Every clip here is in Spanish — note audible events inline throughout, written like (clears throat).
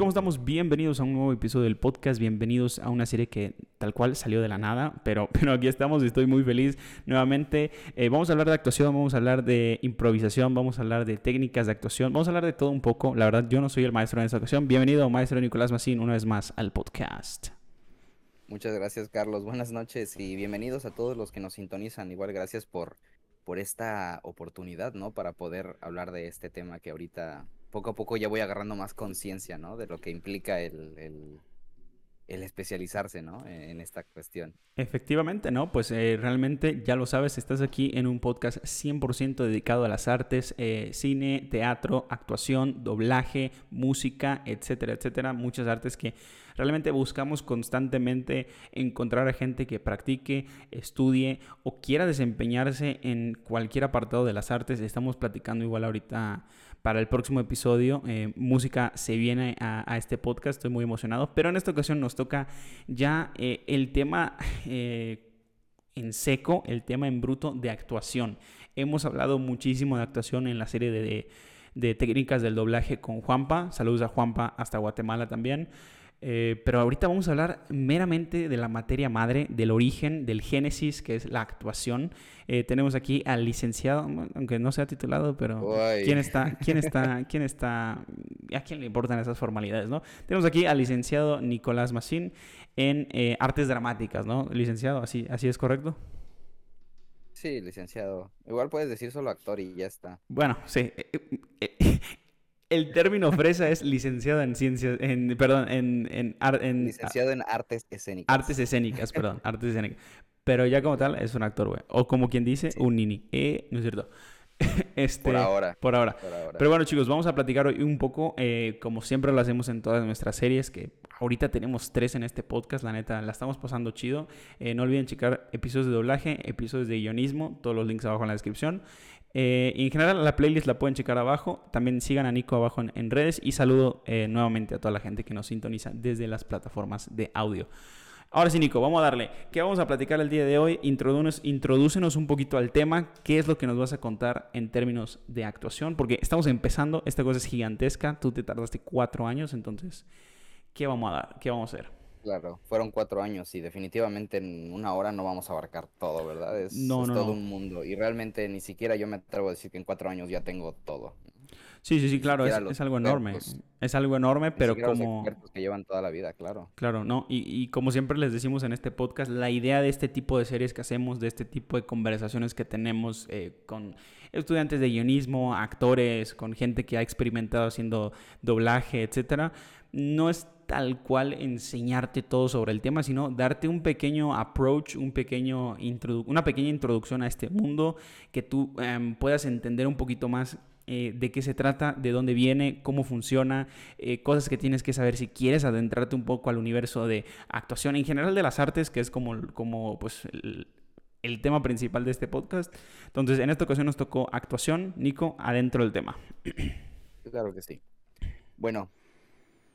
¿Cómo estamos? Bienvenidos a un nuevo episodio del podcast, bienvenidos a una serie que tal cual salió de la nada, pero, (laughs) pero aquí estamos y estoy muy feliz nuevamente. Eh, vamos a hablar de actuación, vamos a hablar de improvisación, vamos a hablar de técnicas de actuación, vamos a hablar de todo un poco. La verdad, yo no soy el maestro en esta ocasión. Bienvenido, maestro Nicolás Macín, una vez más al podcast. Muchas gracias, Carlos. Buenas noches y bienvenidos a todos los que nos sintonizan. Igual gracias por, por esta oportunidad, ¿no? Para poder hablar de este tema que ahorita poco a poco ya voy agarrando más conciencia, ¿no? De lo que implica el, el, especializarse, ¿no? En, esta cuestión. Efectivamente, ¿no? Pues eh, realmente ya lo sabes, estás aquí en un podcast 100% dedicado a las artes, eh, cine, teatro, actuación, doblaje, música, etcétera, etcétera. Muchas artes que realmente buscamos constantemente encontrar a gente que practique, estudie o quiera desempeñarse en cualquier apartado de las artes. Estamos platicando igual ahorita para el próximo episodio. Eh, música se viene a, este podcast, estoy muy emocionado. Pero en esta ocasión nos toca ya eh, el tema eh, en seco, el tema en bruto de actuación. Hemos hablado muchísimo de actuación en la serie de, de técnicas del doblaje con Juanpa. Saludos a Juanpa hasta Guatemala también. Eh, pero ahorita vamos a hablar meramente de la materia madre, del origen, del génesis, que es la actuación. Eh, tenemos aquí al licenciado, aunque no sea titulado, pero ¿quién está? (laughs) ¿Quién está? ¿Quién está? ¿A quién le importan esas formalidades, no? Tenemos aquí al licenciado Nicolás Massín en eh, artes dramáticas, ¿no? Licenciado, así, así es correcto. Sí, licenciado. Igual puedes decir solo actor y ya está. Bueno, sí el término fresa es licenciado en ciencias, en, perdón, en, en, Licenciado en artes escénicas. Artes escénicas, perdón, (laughs) artes escénicas. Pero ya como tal es un actor, güey. O como quien dice, un nini. Eh, no es cierto. (laughs) Este, por, ahora. por, ahora. Pero bueno, chicos, vamos a platicar hoy un poco, eh, como siempre lo hacemos en todas nuestras series, que ahorita tenemos tres en este podcast, la neta, la estamos pasando chido. Eh, no olviden checar episodios de doblaje, episodios de guionismo, todos los links abajo en la descripción. Eh, en general, la playlist la pueden checar abajo. También sigan a Nico abajo en, redes. Y saludo eh, nuevamente a toda la gente que nos sintoniza desde las plataformas de audio. Ahora sí, Nico, vamos a darle. ¿Qué vamos a platicar el día de hoy? Introdúcenos, un poquito al tema. ¿Qué es lo que nos vas a contar en términos de actuación? Porque estamos empezando. Esta cosa es gigantesca. Tú te tardaste cuatro años. Entonces, ¿qué vamos a dar? ¿Qué vamos a hacer? Claro, fueron cuatro años y definitivamente en una hora no vamos a abarcar todo, ¿verdad? Es, todo un mundo y realmente ni siquiera yo me atrevo a decir que en cuatro años ya tengo todo. Sí, sí, sí, claro, es, algo enorme. Es algo enorme, pero como... Los que llevan toda la vida, claro. Claro, no, y, y, como siempre les decimos en este podcast, la idea de este tipo de series que hacemos, de este tipo de conversaciones que tenemos eh, con estudiantes de guionismo, actores, con gente que ha experimentado haciendo doblaje, etcétera, no es tal cual enseñarte todo sobre el tema, sino darte un pequeño approach, un pequeño una pequeña introducción a este mundo, que tú em, puedas entender un poquito más eh, de qué se trata, de dónde viene, cómo funciona, eh, cosas que tienes que saber si quieres adentrarte un poco al universo de actuación en general de las artes, que es como, como pues, el, el tema principal de este podcast. Entonces, en esta ocasión nos tocó actuación, Nico, adentro del tema. Claro que sí. Bueno,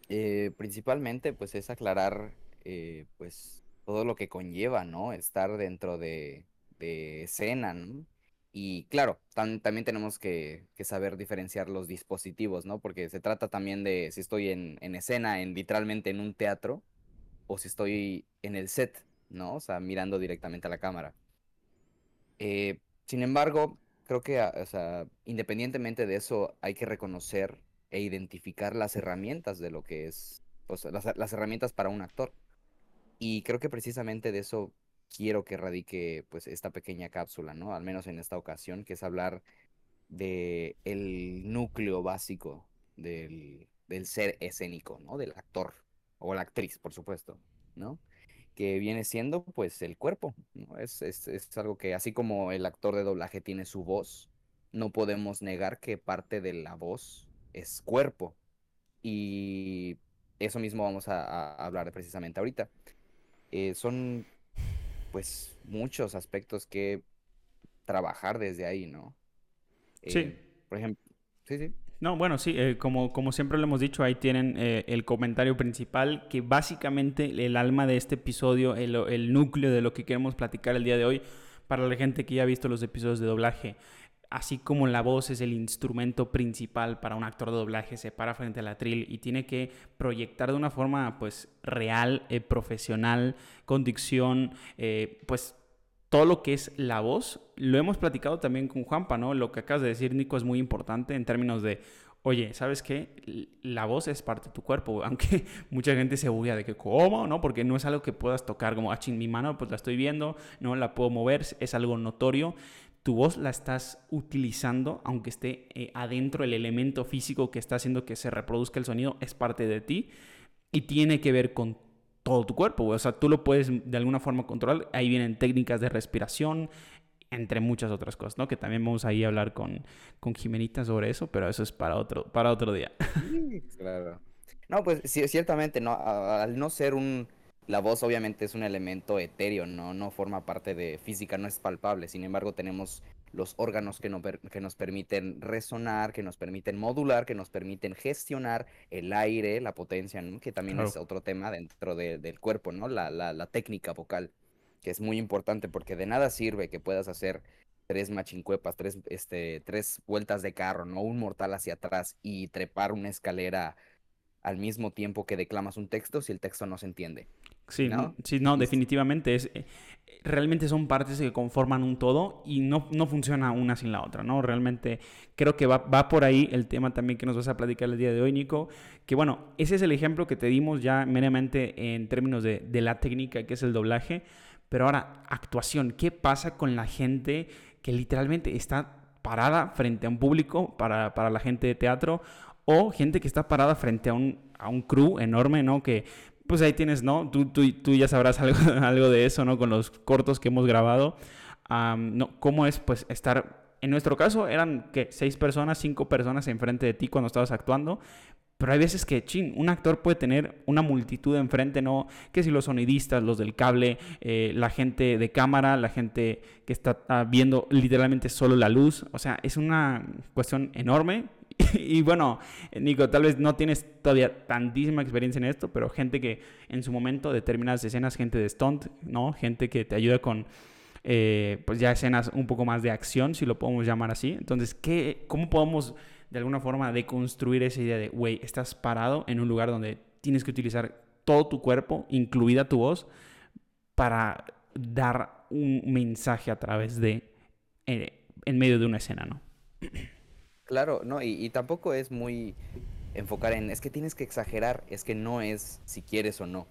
eh, principalmente, pues es aclarar, eh, pues todo lo que conlleva, ¿no? Estar dentro de, de escena, ¿no? Y claro, también tenemos que, saber diferenciar los dispositivos, ¿no? Porque se trata también de si estoy en, escena, en literalmente en un teatro, o si estoy en el set, ¿no? O sea, mirando directamente a la cámara. Eh, sin embargo, creo que, ah, o sea, independientemente de eso, hay que reconocer e identificar las herramientas de lo que es, pues, las, herramientas para un actor. Y creo que precisamente de eso quiero que radique pues esta pequeña cápsula, ¿no? Al menos en esta ocasión, que es hablar de el núcleo básico del, del ser escénico, ¿no? Del actor o la actriz, por supuesto, ¿no? Que viene siendo pues el cuerpo. Es, es, es algo que así como el actor de doblaje tiene su voz, no podemos negar que parte de la voz es cuerpo. Y eso mismo vamos a, hablar precisamente ahorita. Eh, son pues muchos aspectos que trabajar desde ahí, ¿no? sí. Eh, por ejemplo, sí, sí. No, bueno, sí, eh, como, como siempre lo hemos dicho, ahí tienen el comentario principal, que básicamente el alma de este episodio, el, el núcleo de lo que queremos platicar el día de hoy, para la gente que ya ha visto los episodios de doblaje así como la voz es el instrumento principal para un actor de doblaje, se para frente al atril y tiene que proyectar de una forma pues real, eh, profesional, con dicción, eh, pues todo lo que es la voz, lo hemos platicado también con Juanpa, ¿no? Lo que acabas de decir, Nico, es muy importante en términos de, oye, ¿sabes qué? La voz es parte de tu cuerpo, (laughs) aunque mucha gente se bulla de que, ¿cómo? ¿No? Porque no es algo que puedas tocar como, ah, mi mano, pues la estoy viendo, no la puedo mover, es algo notorio tu voz la estás utilizando, aunque esté eh, adentro el elemento físico que está haciendo que se reproduzca el sonido, es parte de ti y tiene que ver con todo tu cuerpo. O sea, tú lo puedes de alguna forma controlar. Ahí vienen técnicas de respiración, entre muchas otras cosas, ¿no? Que también vamos a ir a hablar con, con Jimenita sobre eso, pero eso es para otro, para otro día. claro. No, pues ciertamente, no, al no ser un la voz obviamente es un elemento etéreo, ¿no? no forma parte de física, no es palpable. Sin embargo, tenemos los órganos que, que nos permiten resonar, que nos permiten modular, que nos permiten gestionar el aire, la potencia, ¿no? que también es otro tema dentro del cuerpo, ¿no? La, la, la, técnica vocal, que es muy importante porque de nada sirve que puedas hacer tres machincuepas, tres, este, tres vueltas de carro, ¿no? Un mortal hacia atrás y trepar una escalera al mismo tiempo que declamas un texto si el texto no se entiende. Sí, ¿no? sí, no, definitivamente es eh, realmente son partes que conforman un todo y no, no funciona una sin la otra, ¿no? Realmente creo que va, va, por ahí el tema también que nos vas a platicar el día de hoy, Nico, que bueno, ese es el ejemplo que te dimos ya meramente en términos de, de la técnica que es el doblaje, pero ahora, actuación, ¿qué pasa con la gente que literalmente está parada frente a un público para, para la gente de teatro o gente que está parada frente a un, a un crew enorme, ¿no? Que pues ahí tienes, ¿no? Tú, tú, tú ya sabrás (laughs) algo, algo, de eso, ¿no? Con los cortos que hemos grabado. no, ¿Cómo es, pues, estar... En nuestro caso eran, ¿qué? Seis personas, cinco personas enfrente de ti cuando estabas actuando. Pero hay veces que, chin, un actor puede tener una multitud enfrente, ¿no? Que si los sonidistas, los del cable, eh, la gente de cámara, la gente que está ah, viendo literalmente solo la luz. O sea, es una cuestión enorme y bueno, Nico, tal vez no tienes todavía tantísima experiencia en esto, pero gente que en su momento determinadas escenas, gente de stunt, ¿no? Gente que te ayuda con, eh, pues ya escenas un poco más de acción, si lo podemos llamar así. Entonces, ¿qué, ¿cómo podemos de alguna forma deconstruir esa idea de, güey, estás parado en un lugar donde tienes que utilizar todo tu cuerpo, incluida tu voz, para dar un mensaje a través de, eh, en medio de una escena, ¿no? (clears throat) Claro, no, y, tampoco es muy enfocar en, es que tienes que exagerar, es que no es si quieres o no.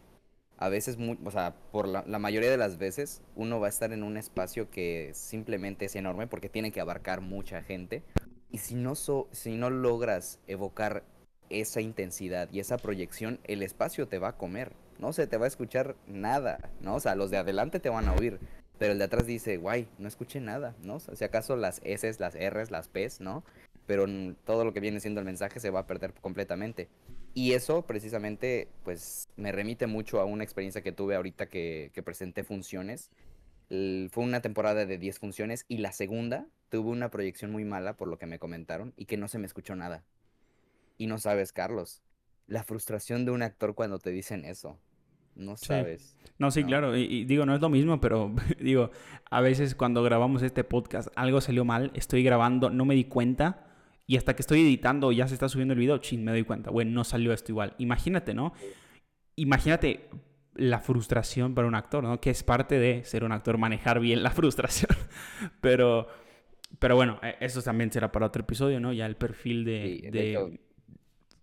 A veces, muy, o sea, por la, mayoría de las veces, uno va a estar en un espacio que simplemente es enorme porque tiene que abarcar mucha gente. Y si no, si no logras evocar esa intensidad y esa proyección, el espacio te va a comer. No se te va a escuchar nada, ¿no? O sea, los de adelante te van a oír, pero el de atrás dice, guay, no escuché nada, ¿no? O sea, si acaso las S, las R, las P, ¿no? Pero todo lo que viene siendo el mensaje se va a perder completamente. Y eso precisamente pues me remite mucho a una experiencia que tuve ahorita que, presenté funciones. fue una temporada de 10 funciones y la segunda tuvo una proyección muy mala por lo que me comentaron y que no se me escuchó nada. Y no sabes, Carlos, la frustración de un actor cuando te dicen eso. No sabes. No, sí, claro. y, digo, no es lo mismo, pero (laughs) digo, a veces cuando grabamos este podcast algo salió mal, estoy grabando, no me di cuenta y hasta que estoy editando ya se está subiendo el video, chin, me doy cuenta, bueno, no salió esto igual. Imagínate, ¿no? Imagínate la frustración para un actor, ¿no? Que es parte de ser un actor, manejar bien la (laughs) frustración. pero, pero bueno, e, eso también será para otro episodio, ¿no? Ya el perfil de... de...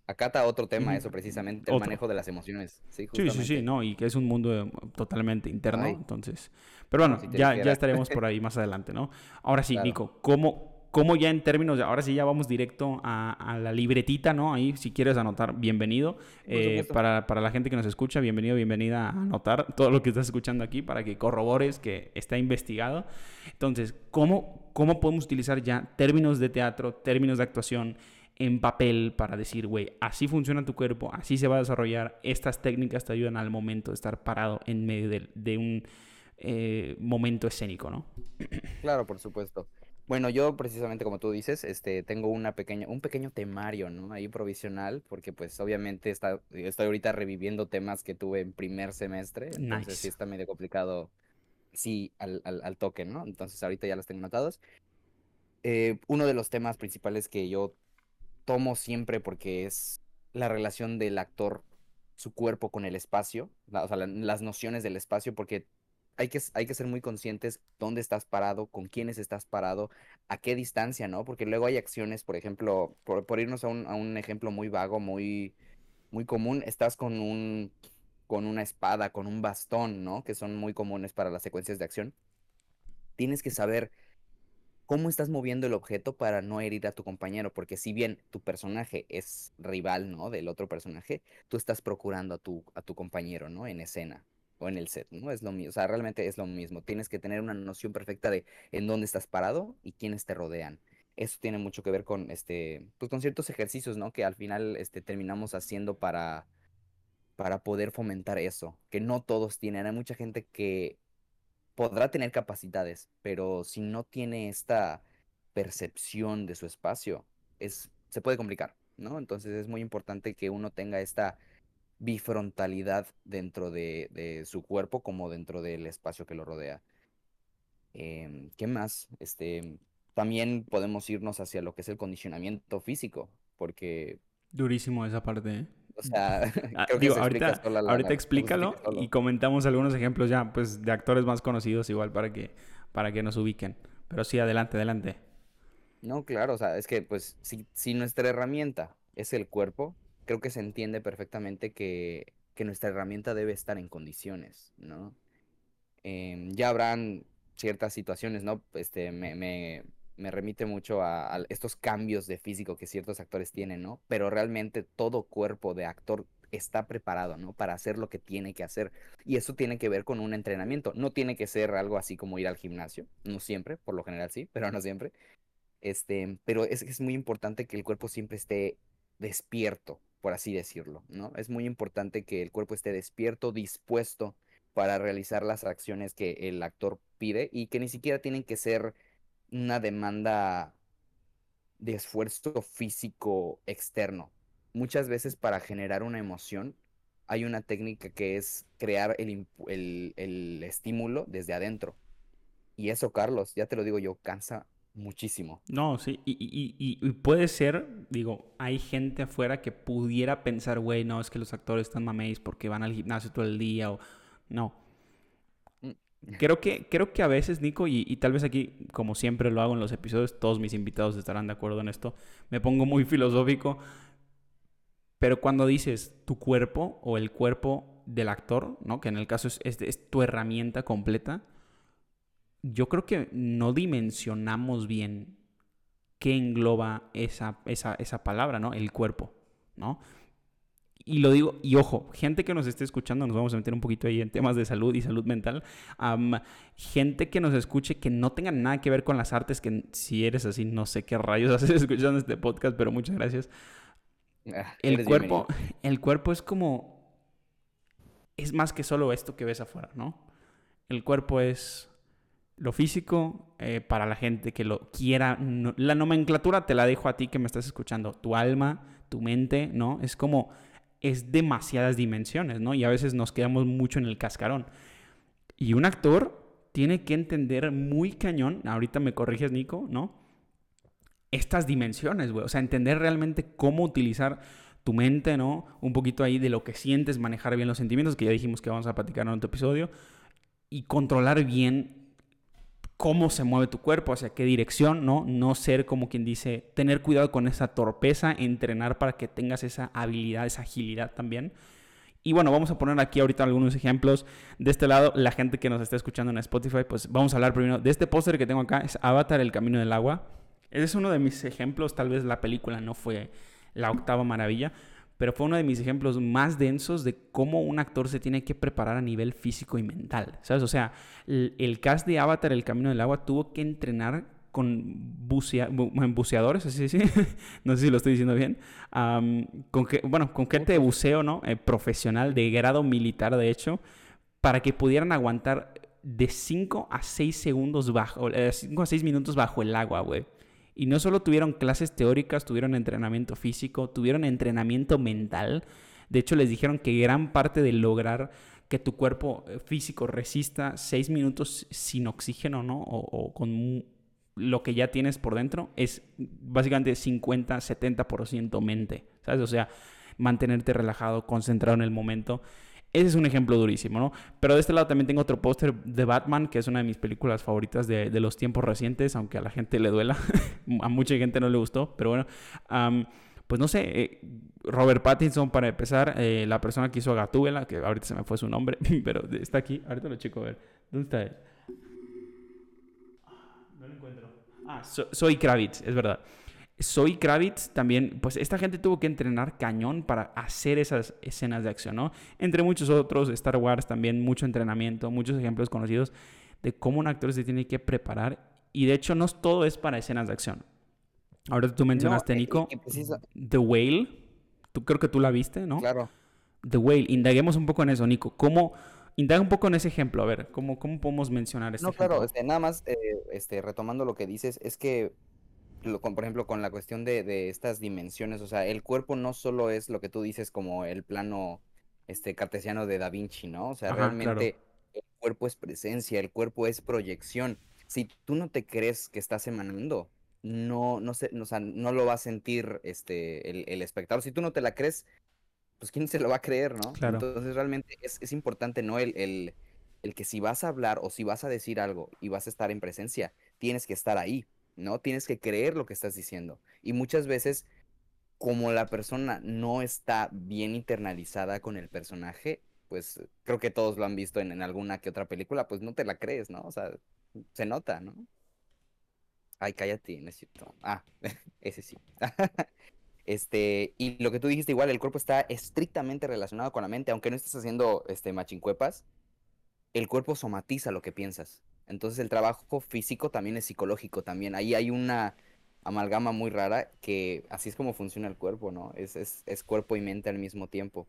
acá está otro tema, eso precisamente, el manejo de las emociones. Sí, sí, sí, sí, no, y que es un mundo eh, totalmente interno, entonces... Pero bueno, ya, ya estaremos (laughs) por ahí más adelante, ¿no? Ahora sí, Nico, ¿cómo, como ya en términos de, ahora sí ya vamos directo a, la libretita, ¿no? Ahí si quieres anotar, bienvenido. Eh, para, la gente que nos escucha, bienvenido, bienvenida a anotar todo lo que estás escuchando aquí para que corrobores que está investigado. Entonces, ¿cómo, cómo podemos utilizar ya términos de teatro, términos de actuación en papel para decir, güey, así funciona tu cuerpo, así se va a desarrollar, estas técnicas te ayudan al momento de estar parado en medio de, un eh, momento escénico, ¿no? Claro, por supuesto. Bueno, yo precisamente como tú dices, este, tengo una pequeña, un pequeño temario, ¿no? Ahí provisional, porque pues obviamente está, estoy ahorita reviviendo temas que tuve en primer semestre, entonces sí está medio complicado, sí, al, al, al toque, ¿no? Entonces ahorita ya los tengo notados. eh, uno de los temas principales que yo tomo siempre porque es la relación del actor, su cuerpo con el espacio, o sea, las nociones del espacio, porque hay que, ser muy conscientes dónde estás parado, con quiénes estás parado, a qué distancia, ¿no? Porque luego hay acciones, por ejemplo, por, irnos a un, un, ejemplo muy vago, muy, muy común, estás con un con una espada, con un bastón, ¿no? Que son muy comunes para las secuencias de acción. Tienes que saber cómo estás moviendo el objeto para no herir a tu compañero, porque si bien tu personaje es rival, ¿no? Del otro personaje, tú estás procurando a tu, a tu compañero, ¿no? En escena o en el set, ¿no? Es lo mismo, o sea, realmente es lo mismo. Tienes que tener una noción perfecta de en dónde estás parado y quiénes te rodean. Eso tiene mucho que ver con, este, pues con ciertos ejercicios, ¿no? Que al final, este, terminamos haciendo para, para poder fomentar eso, que no todos tienen. Hay mucha gente que podrá tener capacidades, pero si no tiene esta percepción de su espacio, es, se puede complicar, ¿no? Entonces es muy importante que uno tenga esta bifrontalidad dentro de, su cuerpo como dentro del espacio que lo rodea. Em, ¿Qué más? Este, también podemos irnos hacia lo que es el condicionamiento físico, porque... Durísimo esa parte, ¿eh? O sea, (laughs) ah, ahorita, ahorita explícalo y comentamos algunos ejemplos ya, pues, de actores más conocidos igual para que, para que nos ubiquen. Pero sí, adelante, adelante. No, claro, o sea, es que, pues, si, si nuestra herramienta es el cuerpo, creo que se entiende perfectamente que, que nuestra herramienta debe estar en condiciones, ¿no? Em, ya habrán ciertas situaciones, ¿no? Este, me, me, me remite mucho a, estos cambios de físico que ciertos actores tienen, ¿no? Pero realmente todo cuerpo de actor está preparado, ¿no? Para hacer lo que tiene que hacer. Y eso tiene que ver con un entrenamiento. No tiene que ser algo así como ir al gimnasio, no siempre, por lo general sí, pero no siempre. Este, pero es, es muy importante que el cuerpo siempre esté despierto, por así decirlo, ¿no? Es muy importante que el cuerpo esté despierto, dispuesto para realizar las acciones que el actor pide y que ni siquiera tienen que ser una demanda de esfuerzo físico externo. Muchas veces para generar una emoción hay una técnica que es crear el, el, estímulo desde adentro. Y eso, Carlos, ya te lo digo yo, cansa muchísimo. No, sí, y, y, y, puede ser, digo, hay gente afuera que pudiera pensar, güey, no, es que los actores están mameis porque van al gimnasio todo el día o no. Creo que, creo que a veces, Nico, y, tal vez aquí, como siempre lo hago en los episodios, todos mis invitados estarán de acuerdo en esto, me pongo muy filosófico, pero cuando dices tu cuerpo o el cuerpo del actor, ¿no? que en el caso es, es, tu herramienta completa, yo creo que no dimensionamos bien qué engloba esa, esa, esa palabra, ¿no? El cuerpo, ¿no? y lo digo, y ojo, gente que nos esté escuchando, nos vamos a meter un poquito ahí en temas de salud y salud mental. gente que nos escuche que no tenga nada que ver con las artes, que si eres así, no sé qué rayos (laughs) haces escuchando este podcast, pero muchas gracias. Ah, el cuerpo, (laughs) el cuerpo es como. Es más que solo esto que ves afuera, ¿no? El cuerpo es lo físico eh, para la gente que lo quiera. la nomenclatura te la dejo a ti que me estás escuchando. Tu alma, tu mente, ¿no? Es como es demasiadas dimensiones, ¿no? Y a veces nos quedamos mucho en el cascarón. Y un actor tiene que entender muy cañón, ahorita me corriges, Nico, ¿no? Estas dimensiones, güey. O sea, entender realmente cómo utilizar tu mente, ¿no? Un poquito ahí de lo que sientes, manejar bien los sentimientos, que ya dijimos que vamos a platicar en otro episodio, y controlar bien cómo se mueve tu cuerpo, hacia qué dirección, ¿no? No ser como quien dice, tener cuidado con esa torpeza, entrenar para que tengas esa habilidad, esa agilidad también. Y bueno, vamos a poner aquí ahorita algunos ejemplos. De este lado, la gente que nos está escuchando en Spotify, pues vamos a hablar primero de este póster que tengo acá, es Avatar, el camino del agua. Ese es uno de mis ejemplos, tal vez la película no fue la octava maravilla, pero fue uno de mis ejemplos más densos de cómo un actor se tiene que preparar a nivel físico y mental, ¿sabes? O sea, el, cast de Avatar, El Camino del Agua, tuvo que entrenar con buceadores, así sí, (laughs) no sé si lo estoy diciendo bien, con que, bueno, con gente de buceo, ¿no? Eh, profesional, de grado militar, de hecho, para que pudieran aguantar de 5 a 6 segundos bajo, 5 eh, a 6 minutos bajo el agua, güey. Y no solo tuvieron clases teóricas, tuvieron entrenamiento físico, tuvieron entrenamiento mental. De hecho, les dijeron que gran parte de lograr que tu cuerpo eh, físico resista seis minutos sin oxígeno, ¿no? O, con lo que ya tienes por dentro es básicamente 50-70% mente, ¿sabes? O sea, mantenerte relajado, concentrado en el momento. Ese es un ejemplo durísimo, ¿no? Pero de este lado también tengo otro póster de Batman, que es una de mis películas favoritas de, los tiempos recientes, aunque a la gente le duela. (laughs) a mucha gente no le gustó, pero bueno. pues no sé, eh, Robert Pattinson para empezar, eh, la persona que hizo a Gatúbela, que ahorita se me fue su nombre, (laughs) pero está aquí, ahorita lo checo a ver. ¿Dónde está él? No lo encuentro. Ah, soy Kravitz, es verdad. Soy Kravitz también, pues esta gente tuvo que entrenar cañón para hacer esas escenas de acción, ¿no? Entre muchos otros, Star Wars también, mucho entrenamiento, muchos ejemplos conocidos de cómo un actor se tiene que preparar. Y de hecho, no todo es para escenas de acción. Ahora tú mencionaste, Nico, The Whale. Tú creo que tú la viste, ¿no? Claro. The Whale. Indaguemos un poco en eso, Nico. ¿Cómo, Indaga un poco en ese ejemplo, a ver, ¿cómo, cómo podemos mencionar este No, claro, este, nada más eh, este, retomando lo que dices, es que por ejemplo, con la cuestión de, estas dimensiones, o sea, el cuerpo no solo es lo que tú dices como el plano este, cartesiano de Da Vinci, ¿no? O sea, realmente el cuerpo es presencia, el cuerpo es proyección. Si tú no te crees que estás emanando, no, no, sé, o sea, no lo va a sentir este, el, espectador. Si tú no te la crees, pues quién se lo va a creer, ¿no? Entonces realmente es, importante, ¿no? El, el, el que si vas a hablar o si vas a decir algo y vas a estar en presencia, tienes que estar ahí. ¿No? Tienes que creer lo que estás diciendo. Y muchas veces, como la persona no está bien internalizada con el personaje, pues creo que todos lo han visto en, alguna que otra película, pues no te la crees, ¿no? O sea, se nota, ¿no? Ay, cállate, necesito. Ah, (laughs) ese sí. (laughs) este, y lo que tú dijiste, igual, el cuerpo está estrictamente relacionado con la mente, aunque no estés haciendo este machincuepas, el cuerpo somatiza lo que piensas. Entonces el trabajo físico también es psicológico también. Ahí hay una amalgama muy rara que así es como funciona el cuerpo, ¿no? Es, es, es cuerpo y mente al mismo tiempo.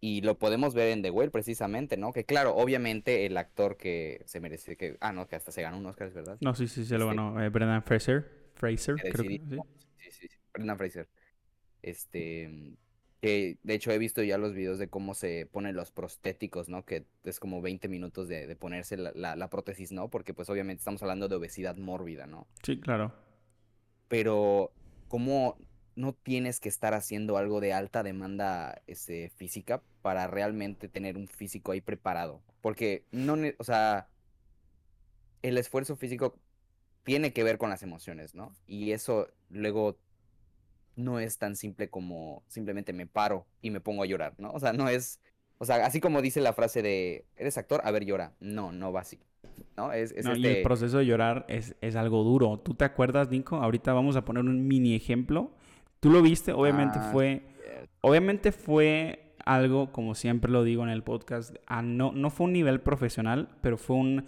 Y lo podemos ver en The Whale precisamente, ¿no? Que claro, obviamente el actor que se merece que... Ah, no, que hasta se ganó un Oscar, ¿es verdad? No, sí, sí, se lo este ganó. Eh, Brendan Fraser. Fraser, creo que, sí. Sí, sí, Brendan Fraser. Este que de hecho he visto ya los videos de cómo se ponen los prostéticos, ¿no? Que es como 20 minutos de, ponerse la, la, prótesis, ¿no? Porque pues obviamente estamos hablando de obesidad mórbida, ¿no? Sí, claro. Pero cómo no tienes que estar haciendo algo de alta demanda este, física para realmente tener un físico ahí preparado. Porque no, o sea, el esfuerzo físico tiene que ver con las emociones, ¿no? Y eso luego no es tan simple como simplemente me paro y me pongo a llorar, ¿no? O sea, no es, o sea, así como dice la frase de, ¿eres actor? A ver, llora. No, no va así. ¿No? Es, no, y el este proceso de llorar es, algo duro. ¿Tú te acuerdas, Nico? Ahorita vamos a poner un mini ejemplo. Tú lo viste, obviamente ah, fue... Obviamente fue algo, como siempre lo digo en el podcast, no, no fue un nivel profesional, pero fue un,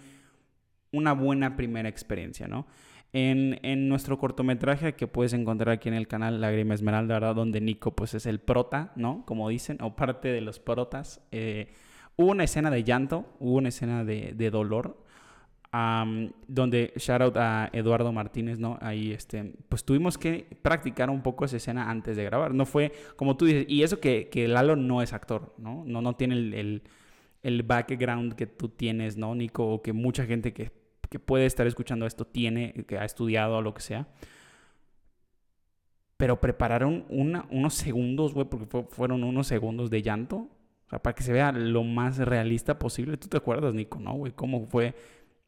una buena primera experiencia, ¿no? En, nuestro cortometraje que puedes encontrar aquí en el canal Lágrima Esmeralda. Donde Nico pues es el prota, ¿no? Como dicen, o parte de los protas. Eh, hubo una escena de llanto, hubo una escena de, dolor, donde shout out a Eduardo Martínez, ¿no? Ahí, este, pues tuvimos que practicar un poco esa escena antes de grabar. No fue, como tú dices, y eso que, que Lalo no es actor, ¿no? No, no tiene el, el, el background que tú tienes, ¿no, Nico? O que mucha gente que que puede estar escuchando esto tiene, que ha estudiado o lo que sea. Pero prepararon unos segundos, güey, porque fueron unos segundos de llanto. Para que se vea lo más realista posible. ¿Tú te acuerdas, Nico, no, güey? ¿Cómo fue?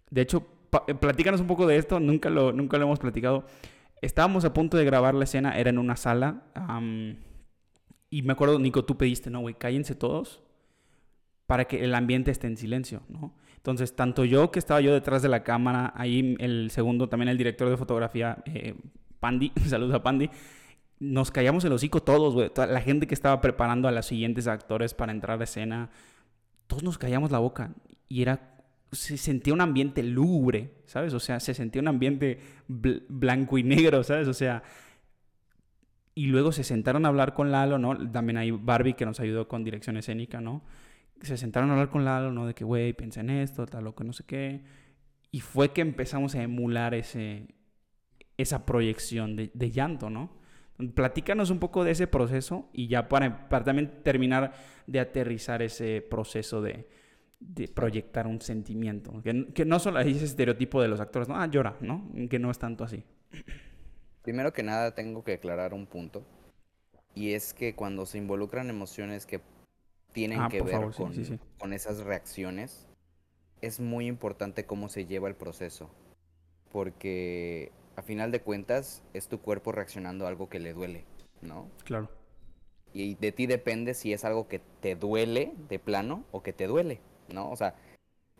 De hecho, eh, platícanos un poco de esto. Nunca lo, nunca lo hemos platicado. Estábamos a punto de grabar la escena. Era en una sala. y me acuerdo, Nico, tú pediste, no, güey, cállense todos para que el ambiente esté en silencio, ¿no? Entonces, tanto yo que estaba yo detrás de la cámara, ahí el segundo, también el director de fotografía, eh, Pandy, (laughs) saludos a Pandy, nos callamos el hocico todos, güey. La gente que estaba preparando a los siguientes actores para entrar a escena, todos nos callamos la boca. Y era, se sentía un ambiente lúgubre, ¿sabes? O sea, se sentía un ambiente blanco y negro, ¿sabes? O sea, y luego se sentaron a hablar con Lalo, ¿no? También hay Barbie que nos ayudó con dirección escénica, ¿no? Se sentaron a hablar con Lalo, ¿no? De que, güey, piensa en esto, tal, lo que no sé qué. Y fue que empezamos a emular ese, esa proyección de, llanto, ¿no? Platícanos un poco de ese proceso y ya para, para también terminar de aterrizar ese proceso de, de proyectar un sentimiento. Que, no solo hay ese estereotipo de los actores, no, ah, llora, ¿no? Que no es tanto así. Primero que nada tengo que aclarar un punto. Y es que cuando se involucran emociones que tienen ah, que ver con, con esas reacciones, es muy importante cómo se lleva el proceso. Porque a final de cuentas es tu cuerpo reaccionando a algo que le duele, ¿no? Claro. Y de ti depende si es algo que te duele de plano o que te duele, ¿no? O sea,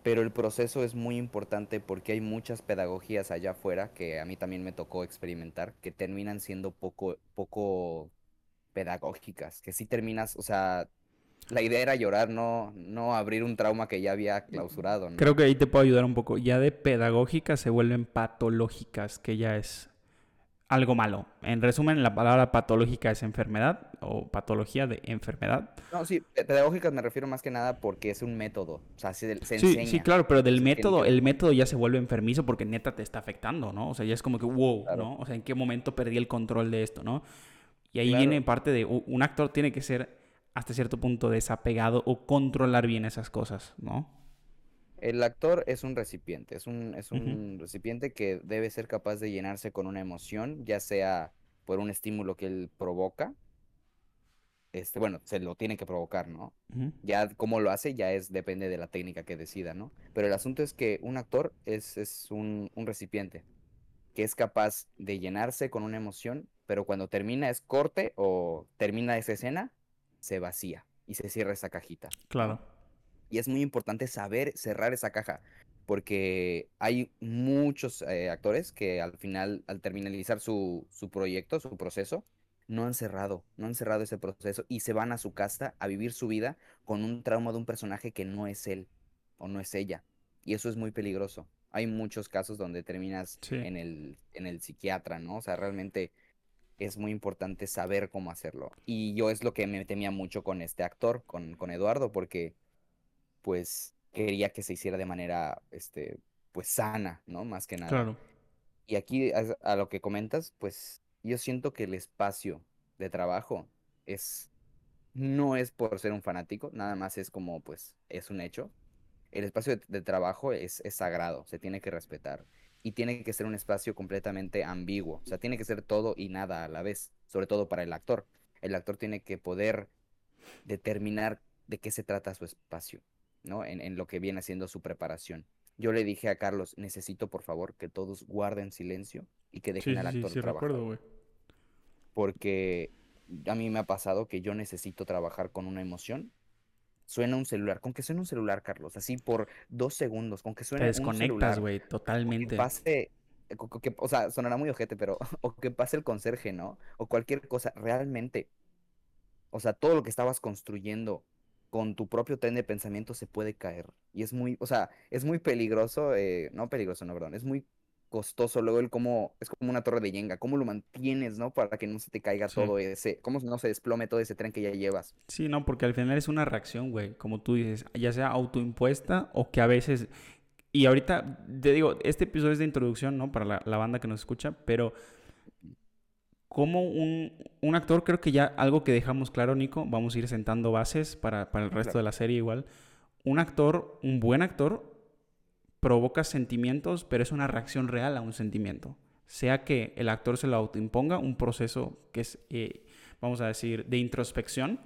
pero el proceso es muy importante porque hay muchas pedagogías allá afuera que a mí también me tocó experimentar que terminan siendo poco, poco pedagógicas, que sí terminas, o sea, la idea era llorar, no, no abrir un trauma que ya había clausurado. Creo que ahí te puedo ayudar un poco. Ya de pedagógicas se vuelven patológicas, que ya es algo malo. En resumen, la palabra patológica es enfermedad o patología de enfermedad. No, sí, pedagógicas me refiero más que nada porque es un método. O sea, se, se sí, Sí, claro, pero del método, el método ya se vuelve enfermizo porque neta te está afectando, ¿no? O sea, ya es como que, wow, ¿no? O sea, ¿en qué momento perdí el control de esto, ¿no? Y ahí viene parte de, un actor tiene que ser hasta cierto punto desapegado o controlar bien esas cosas, ¿no? El actor es un recipiente, es un, es un recipiente que debe ser capaz de llenarse con una emoción, ya sea por un estímulo que él provoca, este, bueno, se lo tiene que provocar, ¿no? Ya cómo lo hace ya es, depende de la técnica que decida, ¿no? Pero el asunto es que un actor es, es un, un, recipiente que es capaz de llenarse con una emoción, pero cuando termina es corte o termina esa escena, se vacía y se cierra esa cajita. Claro. Y es muy importante saber cerrar esa caja, porque hay muchos eh, actores que al final, al terminalizar su, su proyecto, su proceso, no han cerrado, no han cerrado ese proceso y se van a su casa a vivir su vida con un trauma de un personaje que no es él o no es ella. Y eso es muy peligroso. Hay muchos casos donde terminas en, el, en el psiquiatra, ¿no? O sea, realmente es muy importante saber cómo hacerlo. Y yo es lo que me temía mucho con este actor, con, con Eduardo, porque pues quería que se hiciera de manera, este, pues sana, ¿no? Más que nada. Claro. Y aquí a, lo que comentas, pues yo siento que el espacio de trabajo es, no es por ser un fanático, nada más es como, pues, es un hecho. El espacio de, trabajo es, es sagrado, se tiene que respetar y tiene que ser un espacio completamente ambiguo. O sea, tiene que ser todo y nada a la vez, sobre todo para el actor. El actor tiene que poder determinar de qué se trata su espacio, ¿no? En, lo que viene haciendo su preparación. Yo le dije a Carlos, necesito por favor que todos guarden silencio y que dejen al actor sí, sí, trabajar. Recuerdo, Porque a mí me ha pasado que yo necesito trabajar con una emoción suena un celular. Con que suene un celular, Carlos, así por dos segundos, con que suene Te desconectas, güey, totalmente. Que pase, eh, o sea, sonará muy ojete, pero, (laughs) o que pase el conserje, ¿no? O cualquier cosa, realmente, o sea, todo lo que estabas construyendo con tu propio tren de pensamiento se puede caer. Y es muy, o sea, es muy peligroso, eh, no peligroso, no, perdón, es muy costoso luego el cómo, es como una torre de yenga, cómo lo mantienes, ¿no? Para que no se te caiga todo ese, cómo no se desplome todo ese tren que ya llevas. Sí, no, porque al final es una reacción, güey, como tú dices, ya sea autoimpuesta o que a veces, y ahorita te digo, este episodio es de introducción, ¿no? Para la, banda que nos escucha, pero como un, un, actor, creo que ya algo que dejamos claro, Nico, vamos a ir sentando bases para, para el resto de la serie igual. Un actor, un buen actor, provoca sentimientos, pero es una reacción real a un sentimiento. Sea que el actor se lo autoimponga, un proceso que es, eh, vamos a decir, de introspección,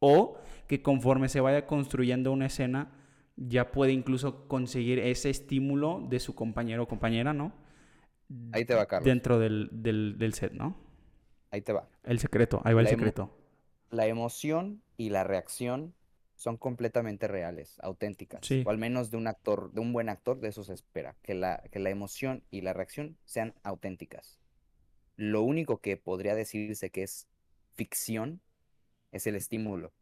o que conforme se vaya construyendo una escena, ya puede incluso conseguir ese estímulo de su compañero o compañera, ¿no? Ahí te va, Carlos. Dentro del, del, set, ¿no? Ahí te va. El secreto, ahí va el secreto. La emoción y la reacción son completamente reales, auténticas. O al menos de un actor, de un buen actor, de eso se espera, que la, que la emoción y la reacción sean auténticas. Lo único que podría decirse que es ficción es el estímulo,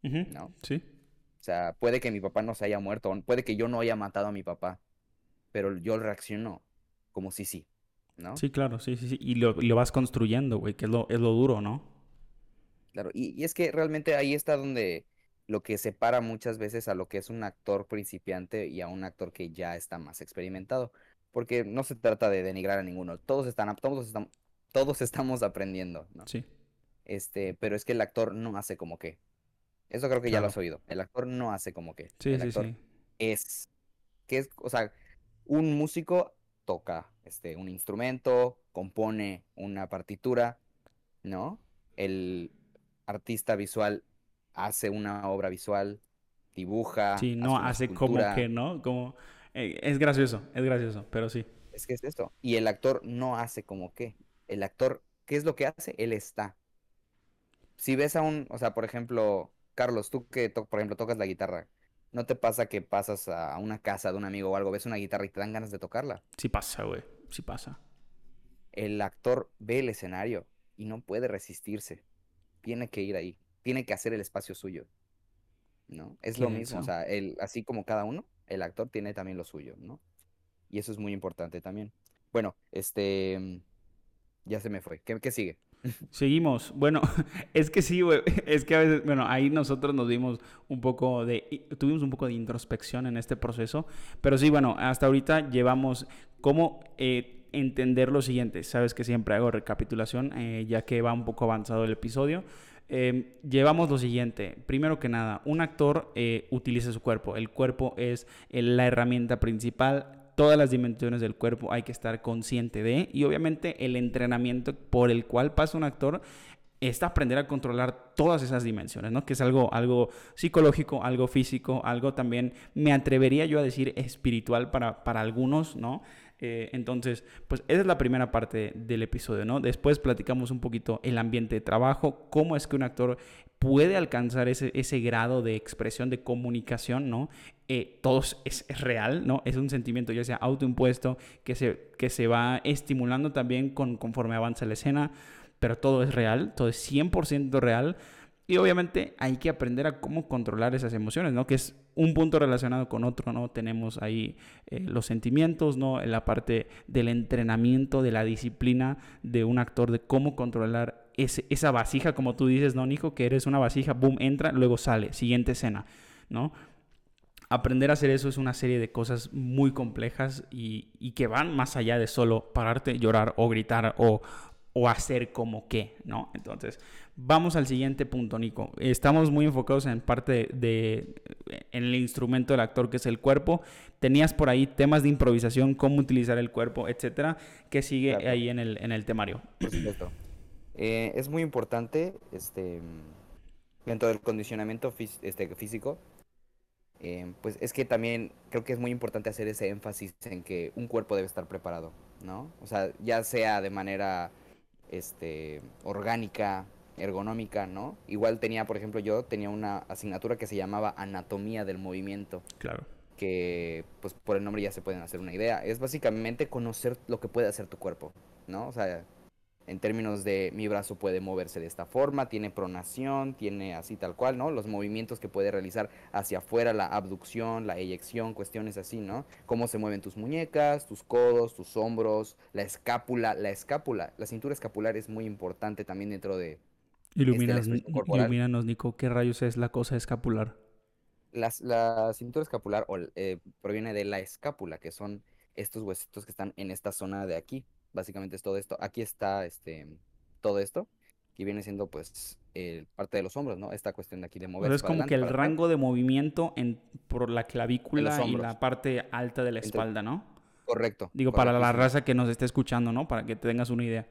¿no? Sí. O sea, puede que mi papá no se haya muerto, puede que yo no haya matado a mi papá, pero yo reacciono como si sí, ¿no? Sí, claro, sí, sí, sí. Y lo, vas construyendo, güey, que es lo, es lo duro, ¿no? Claro, y, y, es que realmente ahí está donde lo que separa muchas veces a lo que es un actor principiante y a un actor que ya está más experimentado. Porque no se trata de denigrar a ninguno. Todos están, todos estamos, todos (laughs) estamos aprendiendo, ¿no? Sí. Este, pero es que el actor no hace como que. Eso creo que ya lo has oído. El actor no hace como que. Sí, el sí, actor sí. es. Que es, o sea, un músico toca este, un instrumento, compone una partitura, ¿no? El artista visual hace una obra visual, dibuja, Sí, no hace como que, ¿no? Como... eh, es gracioso, es gracioso, pero sí. Es que es esto. Y el actor no hace como que. El actor, ¿qué es lo que hace? Él está. Si ves a un, o sea, por ejemplo, Carlos, tú que, por ejemplo, tocas la guitarra, ¿no te pasa que pasas a una casa de un amigo o algo, ves una guitarra y te dan ganas de tocarla? Sí pasa, güey. Sí pasa. El actor ve el escenario y no puede resistirse. Tiene que ir ahí. Tiene que hacer el espacio suyo. ¿No? Es lo mismo. O denso. sea, el, así como cada uno, el actor tiene también lo suyo, ¿no? Y eso es muy importante también. Bueno, este. mm, Ya se me fue. ¿Qué, qué sigue? (laughs) Seguimos. Bueno, (laughs) es que sí, güey. (laughs) Es que a veces, bueno, ahí nosotros nos dimos un poco de, tuvimos un poco de introspección en este proceso. Pero sí, bueno, hasta ahorita llevamos cómo eh, entender lo siguiente. Sabes que siempre hago recapitulación, eh, ya que va un poco avanzado el episodio. Eh, llevamos lo siguiente. Primero que nada, un actor eh, utiliza su cuerpo. El cuerpo es eh, la herramienta principal. Todas las dimensiones del cuerpo hay que estar consciente de. Y obviamente el entrenamiento por el cual pasa un actor es aprender a controlar todas esas dimensiones, ¿no? Que es algo, algo psicológico, algo físico, algo también, me atrevería yo a decir, espiritual para, para algunos, ¿no? Eh, entonces, pues esa es la primera parte del episodio, ¿no? Después platicamos un poquito el ambiente de trabajo, cómo es que un actor puede alcanzar ese, ese grado de expresión, de comunicación, ¿no? Eh, todo es, es real, ¿no? Es un sentimiento ya sea autoimpuesto, que se, que se va estimulando también con, conforme avanza la escena, pero todo es real, todo es 100% real. Y obviamente hay que aprender a cómo controlar esas emociones, ¿no? Que es un punto relacionado con otro, ¿no? Tenemos ahí eh, los sentimientos, ¿no? En la parte del entrenamiento, de la disciplina de un actor, de cómo controlar ese- esa vasija, como tú dices, ¿no, Nico? Que eres una vasija, boom, entra, luego sale, siguiente escena, ¿no? Aprender a hacer eso es una serie de cosas muy complejas y, y que van más allá de solo pararte, llorar o gritar o, o hacer como que, ¿no? Entonces, vamos al siguiente punto, Nico. Estamos muy enfocados en parte de, de- en el instrumento del actor que es el cuerpo. Tenías por ahí temas de improvisación, cómo utilizar el cuerpo, etcétera, que sigue Claro. ahí en el, en el temario. Por supuesto. Eh, es muy importante, este, dentro del condicionamiento este, físico, eh, pues es que también creo que es muy importante hacer ese énfasis en que un cuerpo debe estar preparado, ¿no? O sea, ya sea de manera, este, orgánica, ergonómica, ¿no? Igual tenía, por ejemplo, yo tenía una asignatura que se llamaba Anatomía del Movimiento Claro. que pues por el nombre ya se pueden hacer una idea. Es básicamente conocer lo que puede hacer tu cuerpo, ¿no? O sea, en términos de mi brazo puede moverse de esta forma, tiene pronación, tiene así tal cual, ¿no? Los movimientos que puede realizar hacia afuera, la abducción, la eyección, cuestiones así, ¿no? Cómo se mueven tus muñecas, tus codos, tus hombros, la escápula, la escápula, la cintura escapular es muy importante también dentro de Ilumínanos, expresión corporal. ilumínanos, Nico. ¿Qué rayos es la cosa escapular? Las- la cintura escapular o, eh, proviene de la escápula, que son estos huesitos que están en esta zona de aquí. Básicamente es todo esto. Aquí está este todo esto, que viene siendo pues parte de los hombros, ¿no? Esta cuestión de aquí de moverse es como que el atrás. rango de movimiento en, por la clavícula y la parte alta de la espalda, ¿no? Correcto. Digo, para la raza que nos esté escuchando, ¿no? Para que te tengas una idea.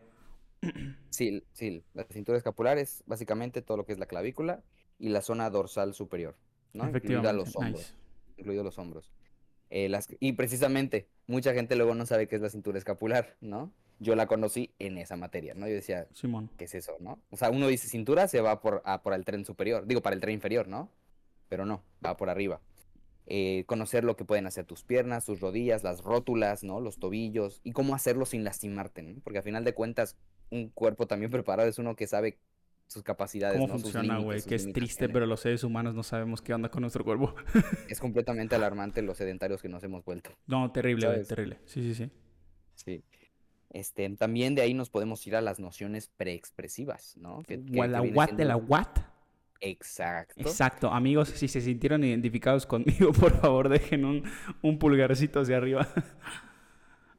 (clears throat) Sí, sí, la cintura escapular es básicamente todo lo que es la clavícula y la zona dorsal superior, ¿no? Incluida los hombros. nice. incluidos los hombros. Eh, las, y precisamente, mucha gente luego no sabe qué es la cintura escapular, ¿no? Yo la conocí en esa materia, ¿no? Yo decía, Simón. ¿qué es eso, no? O sea, uno dice cintura, se va por, a, por el tren superior, digo, para el tren inferior, ¿no? Pero no, va por arriba. Eh, conocer lo que pueden hacer tus piernas, tus rodillas, las rótulas, ¿no? Los tobillos, y cómo hacerlo sin lastimarte, ¿no? Porque a final de cuentas, un cuerpo también (laughs) preparado es uno que sabe sus capacidades, ¿Cómo ¿no? Funciona, güey? Que es triste, pero los seres humanos no sabemos qué onda con nuestro cuerpo. (laughs) Es completamente alarmante los sedentarios que nos hemos vuelto. No, terrible, ¿Sabes? terrible. Sí, sí, sí. Sí. Este, también de ahí nos podemos ir a las nociones preexpresivas, ¿no? Que, que- la what de la what. Exacto. Exacto. Amigos, si se sintieron identificados conmigo, (laughs) por favor, dejen un, un pulgarcito hacia arriba.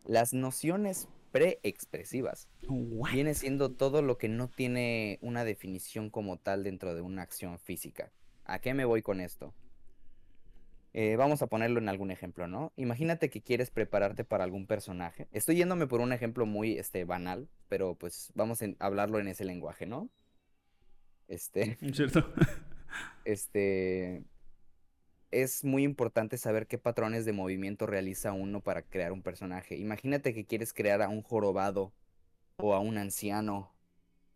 Las nociones preexpresivas What? viene siendo todo lo que no tiene una definición como tal dentro de una acción física. ¿A qué me voy con esto? Eh, vamos a ponerlo en algún ejemplo, ¿no? Imagínate que quieres prepararte para algún personaje. Estoy yéndome por un ejemplo muy este, banal, pero pues vamos a hablarlo en ese lenguaje, ¿no? Este. (laughs) ¿Cierto? este. Es muy importante saber qué patrones de movimiento realiza uno para crear un personaje. Imagínate que quieres crear a un jorobado o a un anciano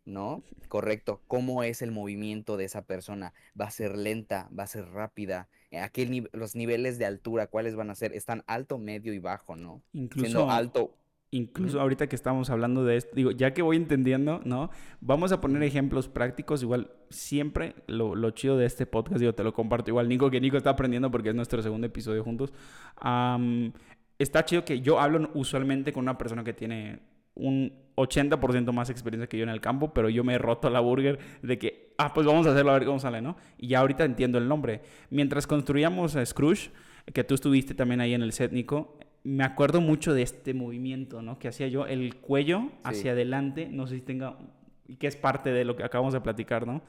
¿no? Correcto. ¿Cómo es el movimiento de esa persona? ¿Va a ser lenta? ¿Va a ser rápida? ¿A qué los niveles de altura cuáles van a ser? Están alto, medio y bajo, ¿no? Incluso alto. Incluso ahorita que estamos hablando de esto, digo, ya que voy entendiendo, ¿no? Vamos a poner ejemplos prácticos. Igual, siempre lo, lo chido de este podcast, digo, te lo comparto igual, Nico, que Nico está aprendiendo porque es nuestro segundo episodio juntos. está chido que yo hablo usualmente con una persona que tiene un 80% más experiencia que yo en el campo, pero yo me he roto la burger de que, ah, pues vamos a hacerlo a ver cómo sale, ¿no? Y ya ahorita entiendo el nombre. Mientras construíamos a Scrooge, que tú estuviste también ahí en el set, Nico, me acuerdo mucho de este movimiento, ¿no? Que hacía yo, el cuello hacia adelante, no sé si tenga, y que es parte de lo que acabamos de platicar, ¿no?